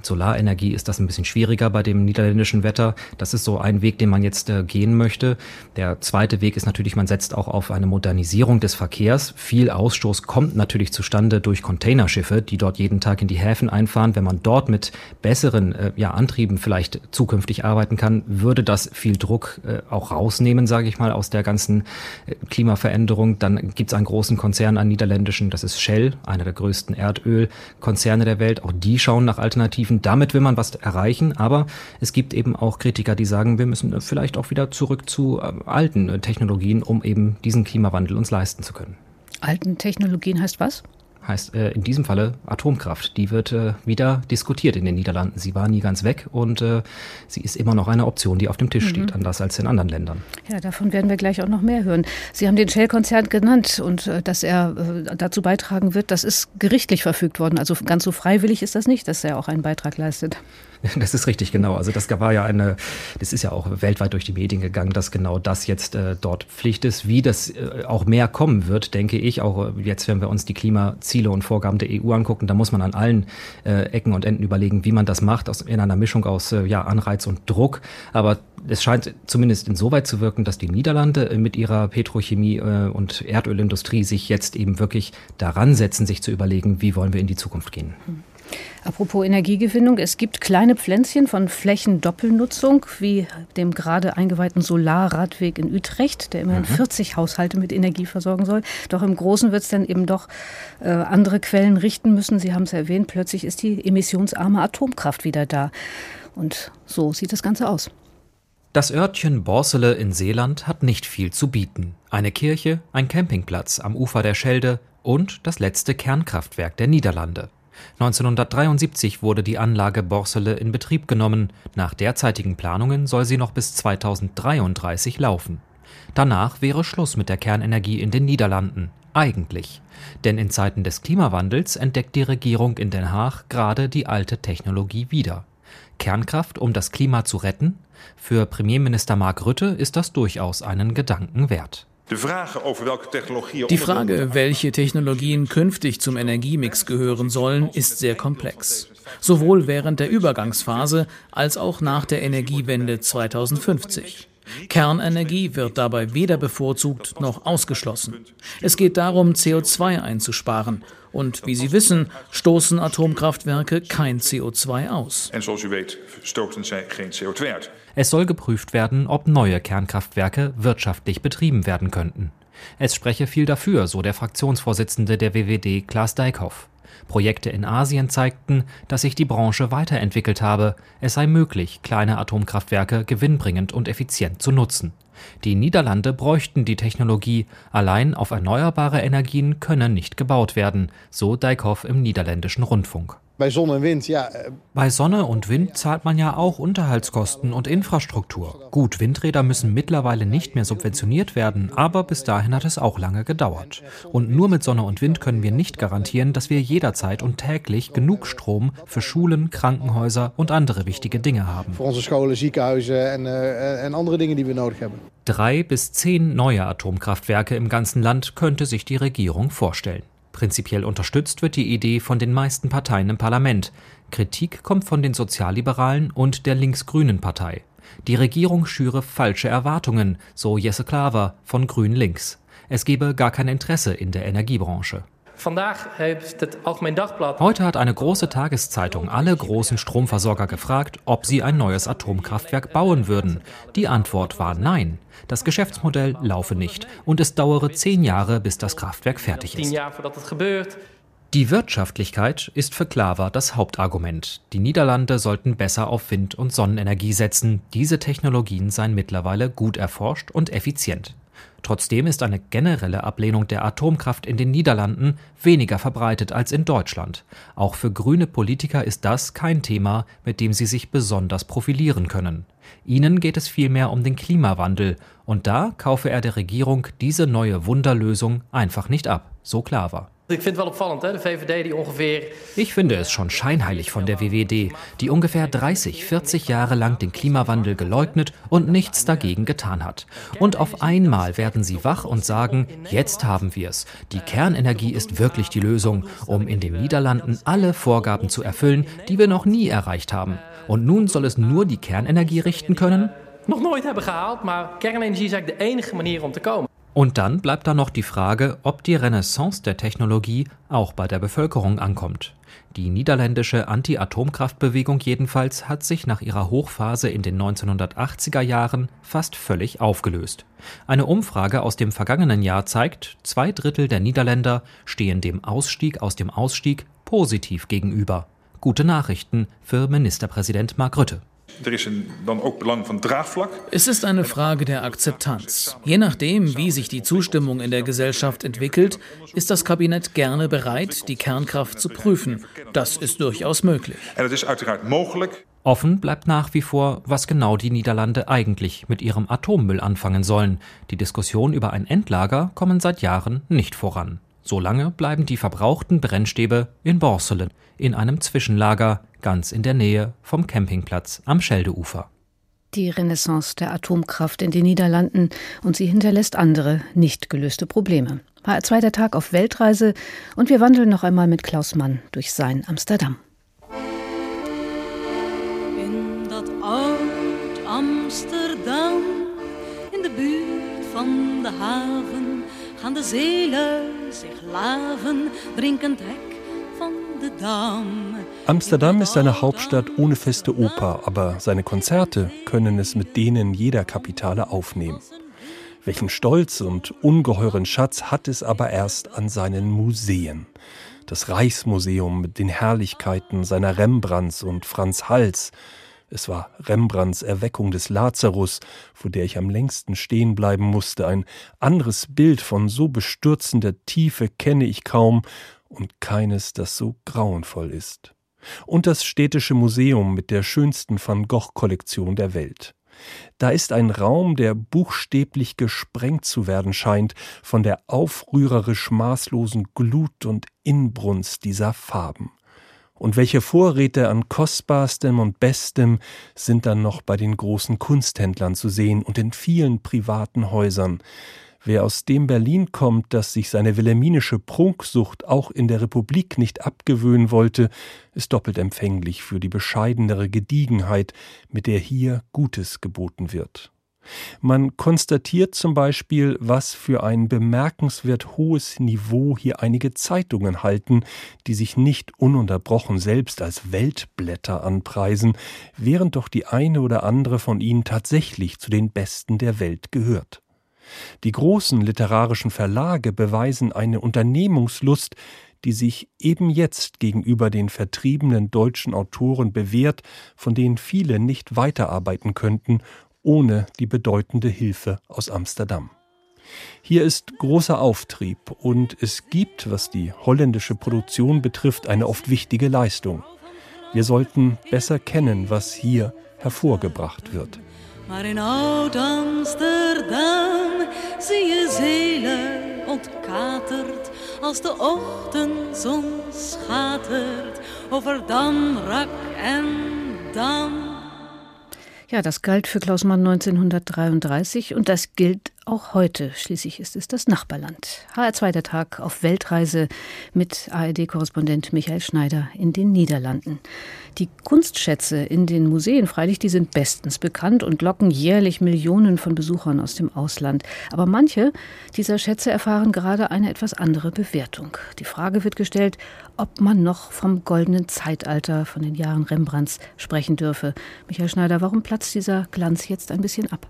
Solarenergie ist das ein bisschen schwieriger bei dem niederländischen Wetter. Das ist so ein Weg, den man jetzt äh, gehen möchte. Der zweite Weg ist natürlich, man setzt auch auf eine Modernisierung des Verkehrs. Viel Ausstoß kommt natürlich zustande durch Containerschiffe, die dort jeden Tag in die Häfen einfahren. Wenn man dort mit besseren äh, ja, Antrieben vielleicht zukünftig arbeiten kann, würde das viel Druck äh, auch rausnehmen, sage ich mal, aus der ganzen äh, Klimaveränderung. Dann gibt es einen großen Konzern, einen niederländischen, das ist Shell, einer der größten Erdölkonzerne der Welt. Auch die schauen nach Alternativen Technologien. Damit will man was erreichen, aber es gibt eben auch Kritiker, die sagen, wir müssen vielleicht auch wieder zurück zu äh, alten Technologien, um eben diesen Klimawandel uns leisten zu können. Alten Technologien heißt was? Heißt äh, in diesem Falle Atomkraft. Die wird äh, wieder diskutiert in den Niederlanden. Sie war nie ganz weg und äh, sie ist immer noch eine Option, die auf dem Tisch mhm. steht, anders als in anderen Ländern. Ja, davon werden wir gleich auch noch mehr hören. Sie haben den Shell-Konzern genannt und äh, dass er äh, dazu beitragen wird, das ist gerichtlich verfügt worden. Also ganz so freiwillig ist das nicht, dass er auch einen Beitrag leistet. Das ist richtig, genau. Also das war ja eine, das ist ja auch weltweit durch die Medien gegangen, dass genau das jetzt äh, dort Pflicht ist. Wie das äh, auch mehr kommen wird, denke ich, auch äh, jetzt, wenn wir uns die Klimaziele und Vorgaben der EU angucken, da muss man an allen äh, Ecken und Enden überlegen, wie man das macht, aus, in einer Mischung aus äh, ja, Anreiz und Druck. Aber es scheint zumindest insoweit zu wirken, dass die Niederlande äh, mit ihrer Petrochemie und Erdölindustrie sich jetzt eben wirklich daran setzen, sich zu überlegen, wie wollen wir in die Zukunft gehen. Hm. Apropos Energiegewinnung, es gibt kleine Pflänzchen von Flächendoppelnutzung, wie dem gerade eingeweihten Solarradweg in Utrecht, der immerhin mhm. 40 Haushalte mit Energie versorgen soll. Doch im Großen wird es dann eben doch äh, andere Quellen richten müssen. Sie haben es erwähnt, plötzlich ist die emissionsarme Atomkraft wieder da. Und so sieht das Ganze aus. Das Örtchen Borsele in Seeland hat nicht viel zu bieten. Eine Kirche, ein Campingplatz am Ufer der Schelde und das letzte Kernkraftwerk der Niederlande. 1973 wurde die Anlage Borsele in Betrieb genommen. Nach derzeitigen Planungen soll sie noch bis 2033 laufen. Danach wäre Schluss mit der Kernenergie in den Niederlanden. Eigentlich. Denn in Zeiten des Klimawandels entdeckt die Regierung in Den Haag gerade die alte Technologie wieder. Kernkraft, um das Klima zu retten? Für Premierminister Mark Rutte ist das durchaus einen Gedanken wert. Die Frage, welche Technologien künftig zum Energiemix gehören sollen, ist sehr komplex. Sowohl während der Übergangsphase als auch nach der Energiewende 2050. Kernenergie wird dabei weder bevorzugt noch ausgeschlossen. Es geht darum, CO2 einzusparen. Und wie Sie wissen, stoßen Atomkraftwerke kein CO2 aus. En zoals u weet, stoten zij geen CO2 uit. Es soll geprüft werden, ob neue Kernkraftwerke wirtschaftlich betrieben werden könnten. Es spreche viel dafür, so der Fraktionsvorsitzende der WWD Klaas Dijkhoff. Projekte in Asien zeigten, dass sich die Branche weiterentwickelt habe, es sei möglich, kleine Atomkraftwerke gewinnbringend und effizient zu nutzen. Die Niederlande bräuchten die Technologie, allein auf erneuerbare Energien könne nicht gebaut werden, so Dijkhoff im niederländischen Rundfunk. Bei Sonne und Wind, ja. Bei Sonne und Wind zahlt man ja auch Unterhaltskosten und Infrastruktur. Gut, Windräder müssen mittlerweile nicht mehr subventioniert werden, aber bis dahin hat es auch lange gedauert. Und nur mit Sonne und Wind können wir nicht garantieren, dass wir jederzeit und täglich genug Strom für Schulen, Krankenhäuser und andere wichtige Dinge haben. Für unsere Schulen, Ziekenhäuser und, äh, und andere Dinge, die wir nötig haben. Drei bis zehn neue Atomkraftwerke im ganzen Land könnte sich die Regierung vorstellen. Prinzipiell unterstützt wird die Idee von den meisten Parteien im Parlament. Kritik kommt von den Sozialliberalen und der links-grünen Partei. Die Regierung schüre falsche Erwartungen, so Jesse Klaver von Grün-Links. Es gebe gar kein Interesse in der Energiebranche. Heute hat eine große Tageszeitung alle großen Stromversorger gefragt, ob sie ein neues Atomkraftwerk bauen würden. Die Antwort war nein. Das Geschäftsmodell laufe nicht und es dauere zehn Jahre, bis das Kraftwerk fertig ist. Die Wirtschaftlichkeit ist für Klaver das Hauptargument. Die Niederlande sollten besser auf Wind- und Sonnenenergie setzen. Diese Technologien seien mittlerweile gut erforscht und effizient. Trotzdem ist eine generelle Ablehnung der Atomkraft in den Niederlanden weniger verbreitet als in Deutschland. Auch für grüne Politiker ist das kein Thema, mit dem sie sich besonders profilieren können. Ihnen geht es vielmehr um den Klimawandel, und da kaufe er der Regierung diese neue Wunderlösung einfach nicht ab, so Klaver. Ich Ich finde es schon scheinheilig von der WWD, die ungefähr 30, 40 Jahre lang den Klimawandel geleugnet und nichts dagegen getan hat. Und auf einmal werden sie wach und sagen, jetzt haben wir es. Die Kernenergie ist wirklich die Lösung, um in den Niederlanden alle Vorgaben zu erfüllen, die wir noch nie erreicht haben. Und nun soll es nur die Kernenergie richten können? Nog nooit hebben gehaald, maar kernenergie is eigenlijk de enige manier om te komen. Und dann bleibt da noch die Frage, ob die Renaissance der Technologie auch bei der Bevölkerung ankommt. Die niederländische Anti-Atomkraftbewegung jedenfalls hat sich nach ihrer Hochphase in den 1980er Jahren fast völlig aufgelöst. Eine Umfrage aus dem vergangenen Jahr zeigt, zwei Drittel der Niederländer stehen dem Ausstieg aus dem Ausstieg positiv gegenüber. Gute Nachrichten für Ministerpräsident Mark Rutte. Es ist eine Frage der Akzeptanz. Je nachdem, wie sich die Zustimmung in der Gesellschaft entwickelt, ist das Kabinett gerne bereit, die Kernkraft zu prüfen. Das ist durchaus möglich. Offen bleibt nach wie vor, was genau die Niederlande eigentlich mit ihrem Atommüll anfangen sollen. Die Diskussion über ein Endlager kommen seit Jahren nicht voran. Solange bleiben die verbrauchten Brennstäbe in Borselen, in einem Zwischenlager ganz in der Nähe vom Campingplatz am Scheldeufer. Die Renaissance der Atomkraft in den Niederlanden und sie hinterlässt andere nicht gelöste Probleme. HR2 der Tag auf Weltreise und wir wandeln noch einmal mit Klaus Mann durch sein Amsterdam. In dat oud Amsterdam, in de buurt van de haven, gaan de zelen zich laven, drinkend hek van de Dam. Amsterdam ist eine Hauptstadt ohne feste Oper, aber seine Konzerte können es mit denen jeder Kapitale aufnehmen. Welchen Stolz und ungeheuren Schatz hat es aber erst an seinen Museen. Das Reichsmuseum mit den Herrlichkeiten seiner Rembrandts und Franz Hals. Es war Rembrandts Erweckung des Lazarus, vor der ich am längsten stehen bleiben musste. Ein anderes Bild von so bestürzender Tiefe kenne ich kaum und keines, das so grauenvoll ist. Und das Städtische Museum mit der schönsten Van Gogh-Kollektion der Welt. Da ist ein Raum, der buchstäblich gesprengt zu werden scheint von der aufrührerisch maßlosen Glut und Inbrunst dieser Farben. Und welche Vorräte an kostbarstem und bestem sind dann noch bei den großen Kunsthändlern zu sehen und in vielen privaten Häusern. Wer aus dem Berlin kommt, das sich seine wilhelminische Prunksucht auch in der Republik nicht abgewöhnen wollte, ist doppelt empfänglich für die bescheidenere Gediegenheit, mit der hier Gutes geboten wird. Man konstatiert zum Beispiel, was für ein bemerkenswert hohes Niveau hier einige Zeitungen halten, die sich nicht ununterbrochen selbst als Weltblätter anpreisen, während doch die eine oder andere von ihnen tatsächlich zu den besten der Welt gehört. Die großen literarischen Verlage beweisen eine Unternehmungslust, die sich eben jetzt gegenüber den vertriebenen deutschen Autoren bewährt, von denen viele nicht weiterarbeiten könnten ohne die bedeutende Hilfe aus Amsterdam. Hier ist großer Auftrieb und es gibt, was die holländische Produktion betrifft, eine oft wichtige Leistung. Wir sollten besser kennen, was hier hervorgebracht wird. Maar in Oud-Amsterdam zie je zelen ontkaterd als de ochtendzon schatert over Dam, Rak en Dam. Ja, das galt für Klaus Mann 1933 und das gilt auch heute. Schließlich ist es das Nachbarland. HR2 der Tag auf Weltreise mit ARD-Korrespondent Michael Schneider in den Niederlanden. Die Kunstschätze in den Museen, freilich, die sind bestens bekannt und locken jährlich Millionen von Besuchern aus dem Ausland. Aber manche dieser Schätze erfahren gerade eine etwas andere Bewertung. Die Frage wird gestellt, ob man noch vom goldenen Zeitalter von den Jahren Rembrandts sprechen dürfe. Michael Schneider, warum platzt dieser Glanz jetzt ein bisschen ab?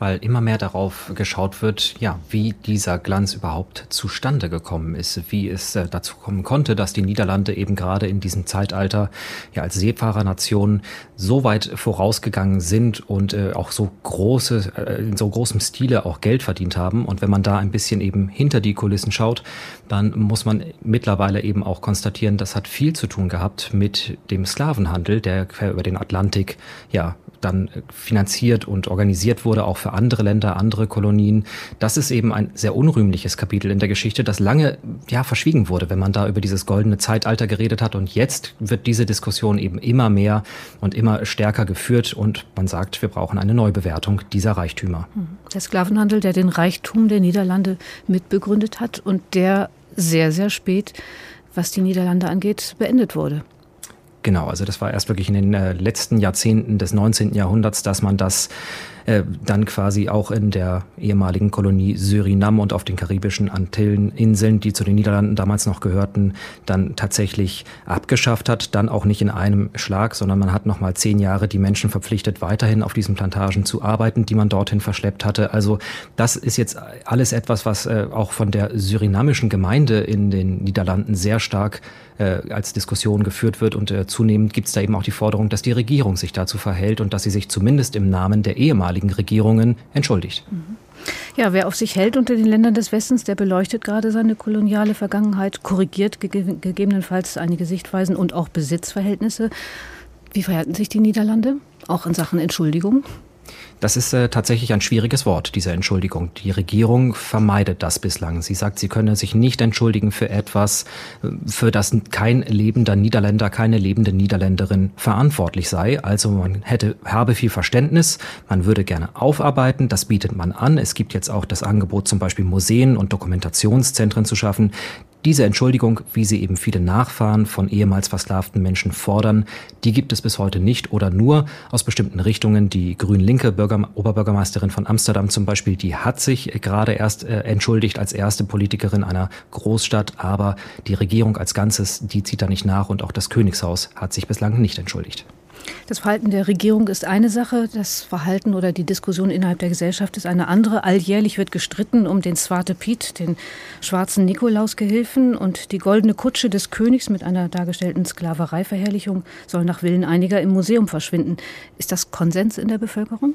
Weil immer mehr darauf geschaut wird, ja, wie dieser Glanz überhaupt zustande gekommen ist, wie es äh, dazu kommen konnte, dass die Niederlande eben gerade in diesem Zeitalter ja als Seefahrernation so weit vorausgegangen sind und äh, auch so große äh, in so großem Stile auch Geld verdient haben. Und wenn man da ein bisschen eben hinter die Kulissen schaut, dann muss man mittlerweile eben auch konstatieren, das hat viel zu tun gehabt mit dem Sklavenhandel, der quer über den Atlantik ja dann finanziert und organisiert wurde, auch für andere Länder, andere Kolonien. Das ist eben ein sehr unrühmliches Kapitel in der Geschichte, das lange ja verschwiegen wurde, wenn man da über dieses goldene Zeitalter geredet hat. Und jetzt wird diese Diskussion eben immer mehr und immer stärker geführt und man sagt, wir brauchen eine Neubewertung dieser Reichtümer. Hm. Der Sklavenhandel, der den Reichtum der Niederlande mitbegründet hat und der sehr, sehr spät, was die Niederlande angeht, beendet wurde. Genau, also das war erst wirklich in den äh, letzten Jahrzehnten des 19. Jahrhunderts, dass man das äh, dann quasi auch in der ehemaligen Kolonie Surinam und auf den karibischen Antilleninseln, die zu den Niederlanden damals noch gehörten, dann tatsächlich abgeschafft hat. Dann auch nicht in einem Schlag, sondern man hat noch mal zehn Jahre die Menschen verpflichtet, weiterhin auf diesen Plantagen zu arbeiten, die man dorthin verschleppt hatte. Also das ist jetzt alles etwas, was äh, auch von der surinamischen Gemeinde in den Niederlanden sehr stark äh, als Diskussion geführt wird. Und äh, zunehmend gibt es da eben auch die Forderung, dass die Regierung sich dazu verhält und dass sie sich zumindest im Namen der ehemaligen Regierungen entschuldigt. Mhm. Ja, wer auf sich hält unter den Ländern des Westens, der beleuchtet gerade seine koloniale Vergangenheit, korrigiert ge gegebenenfalls einige Sichtweisen und auch Besitzverhältnisse. Wie verhalten sich die Niederlande? Auch in Sachen Entschuldigung? Das ist äh, tatsächlich ein schwieriges Wort, diese Entschuldigung. Die Regierung vermeidet das bislang. Sie sagt, sie könne sich nicht entschuldigen für etwas, äh, für das kein lebender Niederländer, keine lebende Niederländerin verantwortlich sei. Also man hätte, habe viel Verständnis, man würde gerne aufarbeiten, das bietet man an. Es gibt jetzt auch das Angebot, zum Beispiel Museen und Dokumentationszentren zu schaffen, diese Entschuldigung, wie sie eben viele Nachfahren von ehemals versklavten Menschen fordern, die gibt es bis heute nicht oder nur aus bestimmten Richtungen. Die grün-linke Oberbürgermeisterin von Amsterdam zum Beispiel, die hat sich gerade erst äh, entschuldigt als erste Politikerin einer Großstadt, aber die Regierung als Ganzes, die zieht da nicht nach und auch das Königshaus hat sich bislang nicht entschuldigt. Das Verhalten der Regierung ist eine Sache, das Verhalten oder die Diskussion innerhalb der Gesellschaft ist eine andere. Alljährlich wird gestritten um den Swarte Piet, den schwarzen Nikolausgehilfen und die goldene Kutsche des Königs mit einer dargestellten Sklavereiverherrlichung soll nach Willen einiger im Museum verschwinden. Ist das Konsens in der Bevölkerung?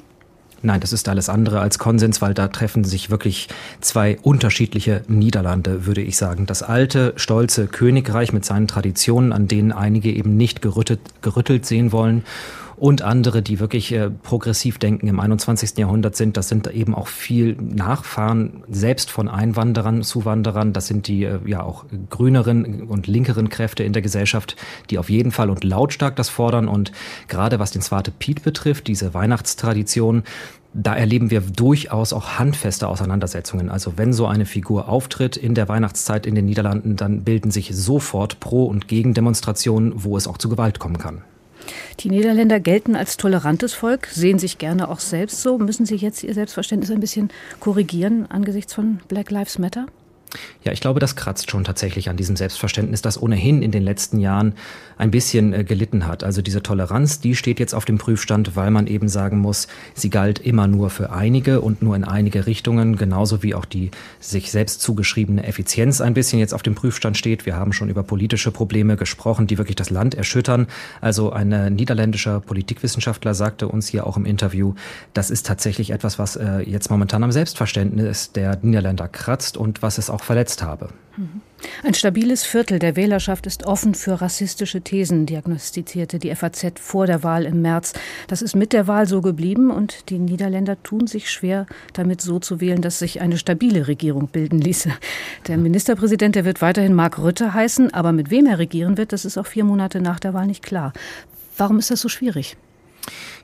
Nein, das ist alles andere als Konsens, weil da treffen sich wirklich zwei unterschiedliche Niederlande, würde ich sagen. Das alte, stolze Königreich mit seinen Traditionen, an denen einige eben nicht gerüttelt, gerüttelt sehen wollen und andere, die wirklich äh, progressiv denken im 21. Jahrhundert sind. Das sind eben auch viel Nachfahren selbst von Einwanderern, Zuwanderern. Das sind die äh, ja auch grüneren und linkeren Kräfte in der Gesellschaft, die auf jeden Fall und lautstark das fordern. Und gerade was den Zwarte Piet betrifft, diese Weihnachtstradition, da erleben wir durchaus auch handfeste Auseinandersetzungen. Also wenn so eine Figur auftritt in der Weihnachtszeit in den Niederlanden, dann bilden sich sofort Pro- und Gegendemonstrationen, wo es auch zu Gewalt kommen kann. Die Niederländer gelten als tolerantes Volk, sehen sich gerne auch selbst so. Müssen Sie jetzt Ihr Selbstverständnis ein bisschen korrigieren angesichts von Black Lives Matter? Ja, ich glaube, das kratzt schon tatsächlich an diesem Selbstverständnis, das ohnehin in den letzten Jahren ein bisschen äh, gelitten hat. Also diese Toleranz, die steht jetzt auf dem Prüfstand, weil man eben sagen muss, sie galt immer nur für einige und nur in einige Richtungen, genauso wie auch die sich selbst zugeschriebene Effizienz ein bisschen jetzt auf dem Prüfstand steht. Wir haben schon über politische Probleme gesprochen, die wirklich das Land erschüttern. Also ein äh, niederländischer Politikwissenschaftler sagte uns hier auch im Interview, das ist tatsächlich etwas, was äh, jetzt momentan am Selbstverständnis der Niederländer kratzt und was es auch verletzt habe. Ein stabiles Viertel der Wählerschaft ist offen für rassistische Thesen, diagnostizierte die FAZ vor der Wahl im März. Das ist mit der Wahl so geblieben und die Niederländer tun sich schwer, damit so zu wählen, dass sich eine stabile Regierung bilden ließe. Der Ministerpräsident, der wird weiterhin Mark Rutte heißen, aber mit wem er regieren wird, das ist auch vier Monate nach der Wahl nicht klar. Warum ist das so schwierig?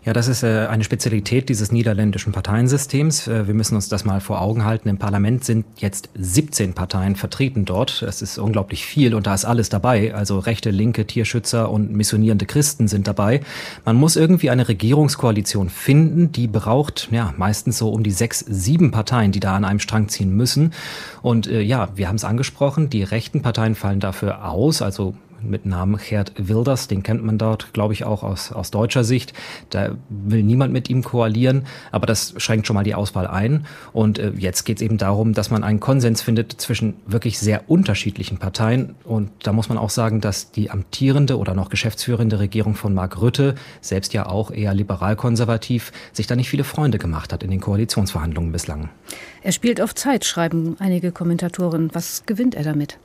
Ja, das ist äh, eine Spezialität dieses niederländischen Parteiensystems. Äh, wir müssen uns das mal vor Augen halten. Im Parlament sind jetzt 17 Parteien vertreten dort. Das ist unglaublich viel und da ist alles dabei. Also rechte, linke, Tierschützer und missionierende Christen sind dabei. Man muss irgendwie eine Regierungskoalition finden, die braucht ja meistens so um die sechs, sieben Parteien, die da an einem Strang ziehen müssen. Und äh, ja, wir haben es angesprochen, die rechten Parteien fallen dafür aus. Also mit Namen Gerd Wilders, den kennt man dort, glaube ich, auch aus, aus deutscher Sicht. Da will niemand mit ihm koalieren, aber das schränkt schon mal die Auswahl ein. Und äh, jetzt geht es eben darum, dass man einen Konsens findet zwischen wirklich sehr unterschiedlichen Parteien. Und da muss man auch sagen, dass die amtierende oder noch geschäftsführende Regierung von Mark Rütte, selbst ja auch eher liberal-konservativ, sich da nicht viele Freunde gemacht hat in den Koalitionsverhandlungen bislang. Er spielt auf Zeit, schreiben einige Kommentatoren. Was gewinnt er damit?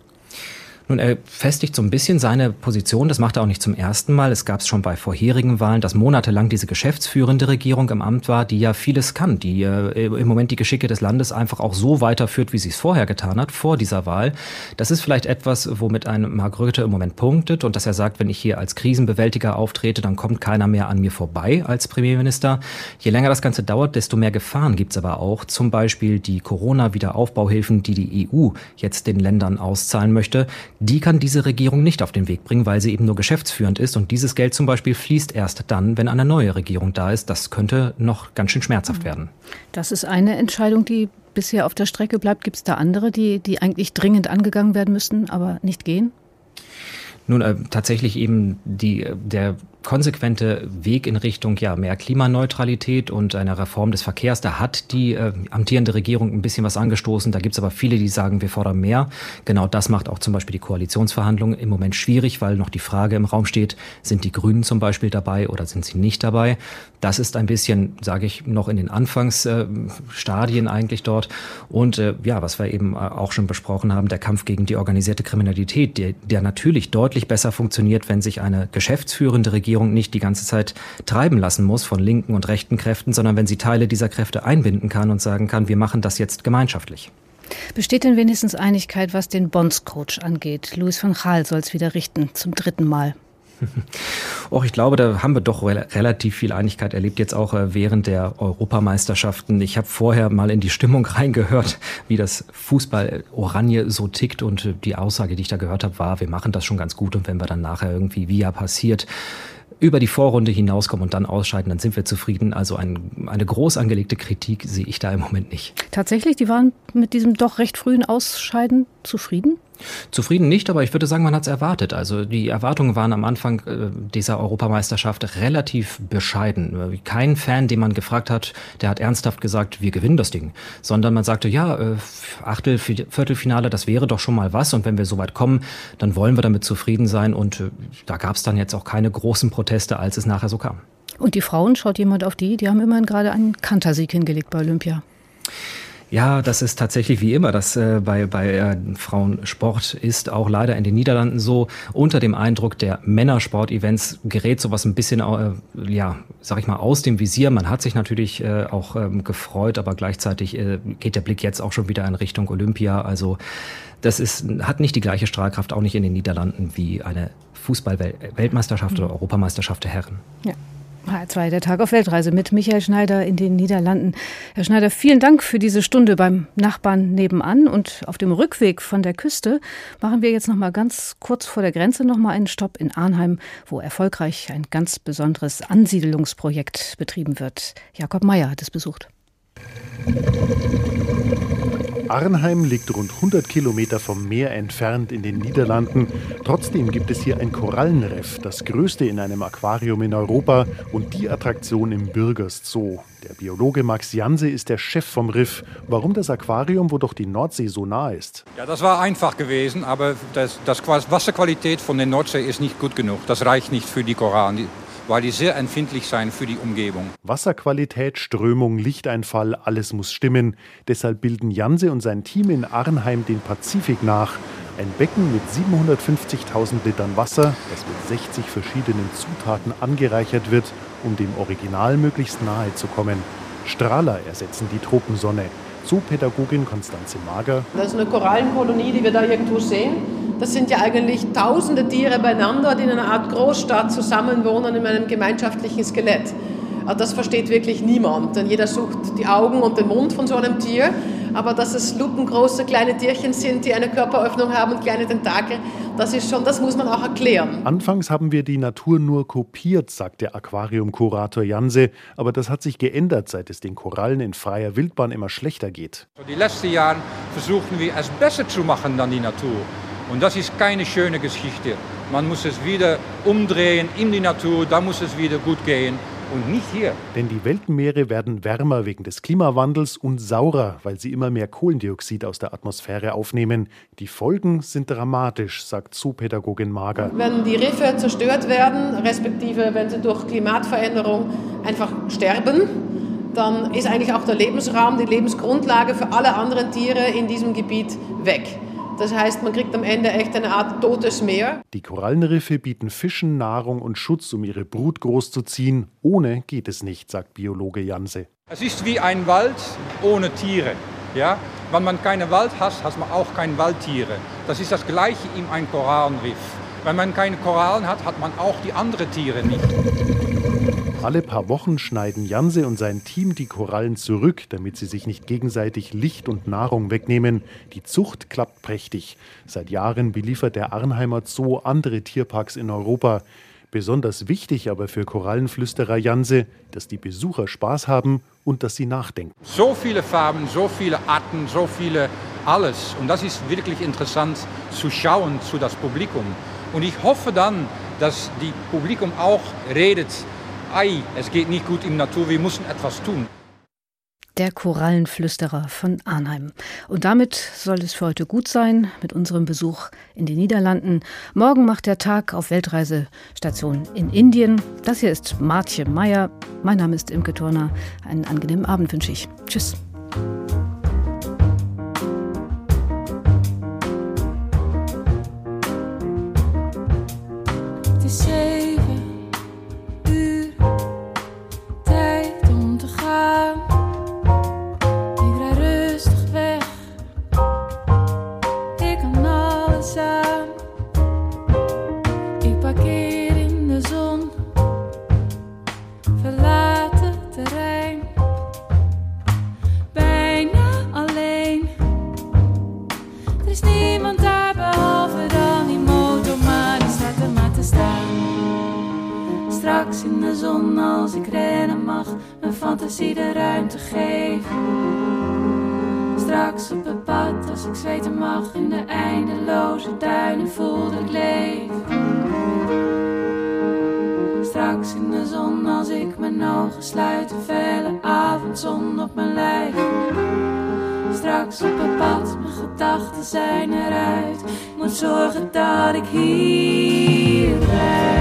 Nun, er festigt so ein bisschen seine Position. Das macht er auch nicht zum ersten Mal. Es gab es schon bei vorherigen Wahlen, dass monatelang diese geschäftsführende Regierung im Amt war, die ja vieles kann, die äh, im Moment die Geschicke des Landes einfach auch so weiterführt, wie sie es vorher getan hat, vor dieser Wahl. Das ist vielleicht etwas, womit ein Mark Rütte im Moment punktet und dass er sagt, wenn ich hier als Krisenbewältiger auftrete, dann kommt keiner mehr an mir vorbei als Premierminister. Je länger das Ganze dauert, desto mehr Gefahren gibt es aber auch. Zum Beispiel die Corona-Wiederaufbauhilfen, die die EU jetzt den Ländern auszahlen möchte die kann diese Regierung nicht auf den Weg bringen, weil sie eben nur geschäftsführend ist. Und dieses Geld zum Beispiel fließt erst dann, wenn eine neue Regierung da ist. Das könnte noch ganz schön schmerzhaft werden. Das ist eine Entscheidung, die bisher auf der Strecke bleibt. Gibt es da andere, die, die eigentlich dringend angegangen werden müssten, aber nicht gehen? Nun, äh, tatsächlich eben die, der konsequente Weg in Richtung ja mehr Klimaneutralität und einer Reform des Verkehrs. Da hat die äh, amtierende Regierung ein bisschen was angestoßen. Da gibt es aber viele, die sagen, wir fordern mehr. Genau das macht auch zum Beispiel die Koalitionsverhandlungen im Moment schwierig, weil noch die Frage im Raum steht, sind die Grünen zum Beispiel dabei oder sind sie nicht dabei? Das ist ein bisschen, sage ich, noch in den Anfangsstadien äh, eigentlich dort. Und äh, ja, was wir eben äh, auch schon besprochen haben, der Kampf gegen die organisierte Kriminalität, der, der natürlich deutlich besser funktioniert, wenn sich eine geschäftsführende Regierung Regierung nicht die ganze Zeit treiben lassen muss von linken und rechten Kräften, sondern wenn sie Teile dieser Kräfte einbinden kann und sagen kann, wir machen das jetzt gemeinschaftlich. Besteht denn wenigstens Einigkeit, was den Bondscoach angeht? Louis van Gaal soll es wieder richten, zum dritten Mal. Och, ich glaube, da haben wir doch re relativ viel Einigkeit erlebt, jetzt auch äh, während der Europameisterschaften. Ich habe vorher mal in die Stimmung reingehört, wie das Fußball Oranje so tickt und äh, die Aussage, die ich da gehört habe, war, wir machen das schon ganz gut und wenn wir dann nachher irgendwie, wie ja passiert, über die Vorrunde hinauskommen und dann ausscheiden, dann sind wir zufrieden. Also ein, eine groß angelegte Kritik sehe ich da im Moment nicht. Tatsächlich, die waren mit diesem doch recht frühen Ausscheiden zufrieden? Zufrieden nicht, aber ich würde sagen, man hat es erwartet. Also die Erwartungen waren am Anfang äh, dieser Europameisterschaft relativ bescheiden. Kein Fan, den man gefragt hat, der hat ernsthaft gesagt, wir gewinnen das Ding. Sondern man sagte, ja, äh, Achtel, Viertelfinale, das wäre doch schon mal was. Und wenn wir so weit kommen, dann wollen wir damit zufrieden sein. Und äh, da gab es dann jetzt auch keine großen Proteste, als es nachher so kam. Und die Frauen, schaut jemand auf die? Die haben immerhin gerade einen Kantersieg hingelegt bei Olympia. Ja, das ist tatsächlich wie immer, das äh, bei, bei äh, Frauensport ist auch leider in den Niederlanden so. Unter dem Eindruck der Männersport-Events gerät sowas ein bisschen, äh, ja, sag ich mal, aus dem Visier. Man hat sich natürlich äh, auch ähm, gefreut, aber gleichzeitig äh, geht der Blick jetzt auch schon wieder in Richtung Olympia. Also das ist, hat nicht die gleiche Strahlkraft, auch nicht in den Niederlanden wie eine Fußball-Weltmeisterschaft oder Europameisterschaft der Herren. Ja. H2, der Tag auf Weltreise mit Michael Schneider in den Niederlanden. Herr Schneider, vielen Dank für diese Stunde beim Nachbarn nebenan. Und auf dem Rückweg von der Küste machen wir jetzt noch mal ganz kurz vor der Grenze noch mal einen Stopp in Arnheim, wo erfolgreich ein ganz besonderes Ansiedelungsprojekt betrieben wird. Jakob Meyer hat es besucht. Arnheim liegt rund 100 Kilometer vom Meer entfernt in den Niederlanden. Trotzdem gibt es hier ein Korallenriff, das größte in einem Aquarium in Europa und die Attraktion im Bürgers Zoo. Der Biologe Max Janse ist der Chef vom Riff. Warum das Aquarium, wo doch die Nordsee so nah ist? Ja, das war einfach gewesen, aber das, das Wasserqualität von der Nordsee ist nicht gut genug. Das reicht nicht für die Korallen weil die sehr empfindlich sein für die Umgebung. Wasserqualität, Strömung, Lichteinfall, alles muss stimmen. Deshalb bilden Janse und sein Team in Arnheim den Pazifik nach. Ein Becken mit 750.000 Litern Wasser, das mit 60 verschiedenen Zutaten angereichert wird, um dem Original möglichst nahe zu kommen. Strahler ersetzen die Tropensonne. Zoopädagogin Konstanze Mager. Das ist eine Korallenkolonie, die wir da irgendwo sehen. Das sind ja eigentlich tausende Tiere beieinander, die in einer Art Großstadt zusammenwohnen in einem gemeinschaftlichen Skelett. Das versteht wirklich niemand, denn jeder sucht die Augen und den Mund von so einem Tier. Aber dass es lupengroße kleine Tierchen sind, die eine Körperöffnung haben und kleine Tentakel, das ist schon, das muss man auch erklären. Anfangs haben wir die Natur nur kopiert, sagt der Aquariumkurator Janse. Aber das hat sich geändert, seit es den Korallen in freier Wildbahn immer schlechter geht. Die letzten Jahre versuchen wir es besser zu machen dann die Natur. Und das ist keine schöne Geschichte. Man muss es wieder umdrehen in die Natur, da muss es wieder gut gehen und nicht hier. Denn die Weltenmeere werden wärmer wegen des Klimawandels und saurer, weil sie immer mehr Kohlendioxid aus der Atmosphäre aufnehmen. Die Folgen sind dramatisch, sagt Zoopädagogin Mager. Wenn die Riffe zerstört werden, respektive wenn sie durch Klimatveränderung einfach sterben, dann ist eigentlich auch der Lebensraum, die Lebensgrundlage für alle anderen Tiere in diesem Gebiet weg. Das heißt, man kriegt am Ende echt eine Art totes Meer. Die Korallenriffe bieten Fischen Nahrung und Schutz, um ihre Brut großzuziehen. Ohne geht es nicht, sagt Biologe Janse. Es ist wie ein Wald ohne Tiere. Ja? Wenn man keinen Wald hat, hat man auch keine Waldtiere. Das ist das Gleiche in einem Korallenriff. Wenn man keine Korallen hat, hat man auch die anderen Tiere nicht. Alle paar Wochen schneiden Janse und sein Team die Korallen zurück, damit sie sich nicht gegenseitig Licht und Nahrung wegnehmen. Die Zucht klappt prächtig. Seit Jahren beliefert der Arnheimer Zoo andere Tierparks in Europa. Besonders wichtig aber für Korallenflüsterer Janse, dass die Besucher Spaß haben und dass sie nachdenken. So viele Farben, so viele Arten, so viele alles. Und das ist wirklich interessant zu schauen zu das Publikum. Und ich hoffe dann, dass die Publikum auch redet ei, es geht nicht gut in der Natur, wir müssen etwas tun. Der Korallenflüsterer von Arnheim. Und damit soll es für heute gut sein mit unserem Besuch in den Niederlanden. Morgen macht der Tag auf Weltreisestation in Indien. Das hier ist Martje Meyer. Mein Name ist Imke Turner. Einen angenehmen Abend wünsche ich. Tschüss. is ieder ruimte geven. Straks op het pad, als ik zweten mag, in de eindeloze duinen voel ik leef. Straks in de zon, als ik mijn ogen sluit, de felle avondzon op mijn lijf. Straks op het pad, mijn gedachten zijn eruit. Ik moet zorgen dat ik hier blijf.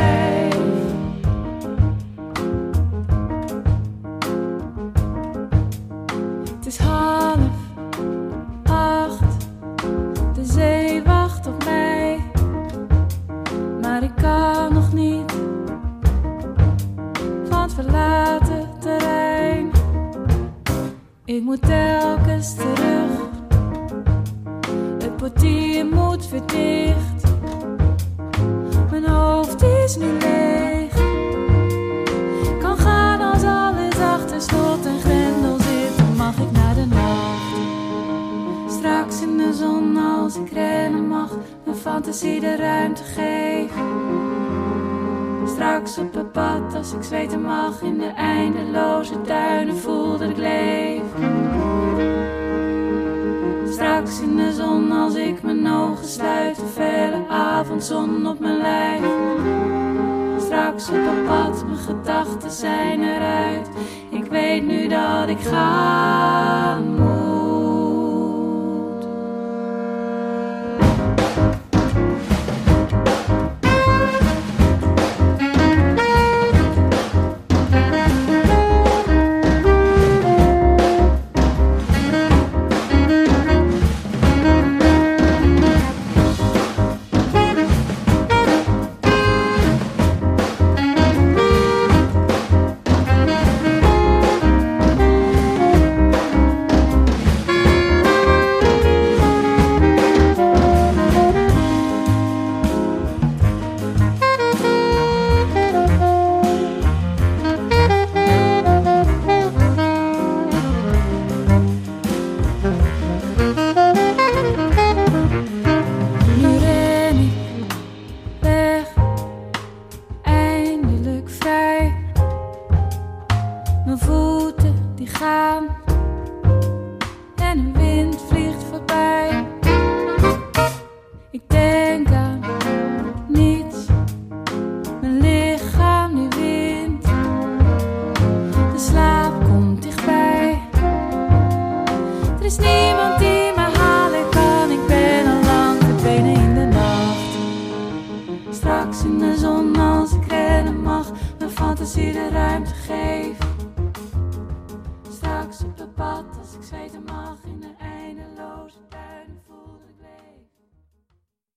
straks op pad, mijn gedachten zijn eruit. Ik weet nu dat ik ga.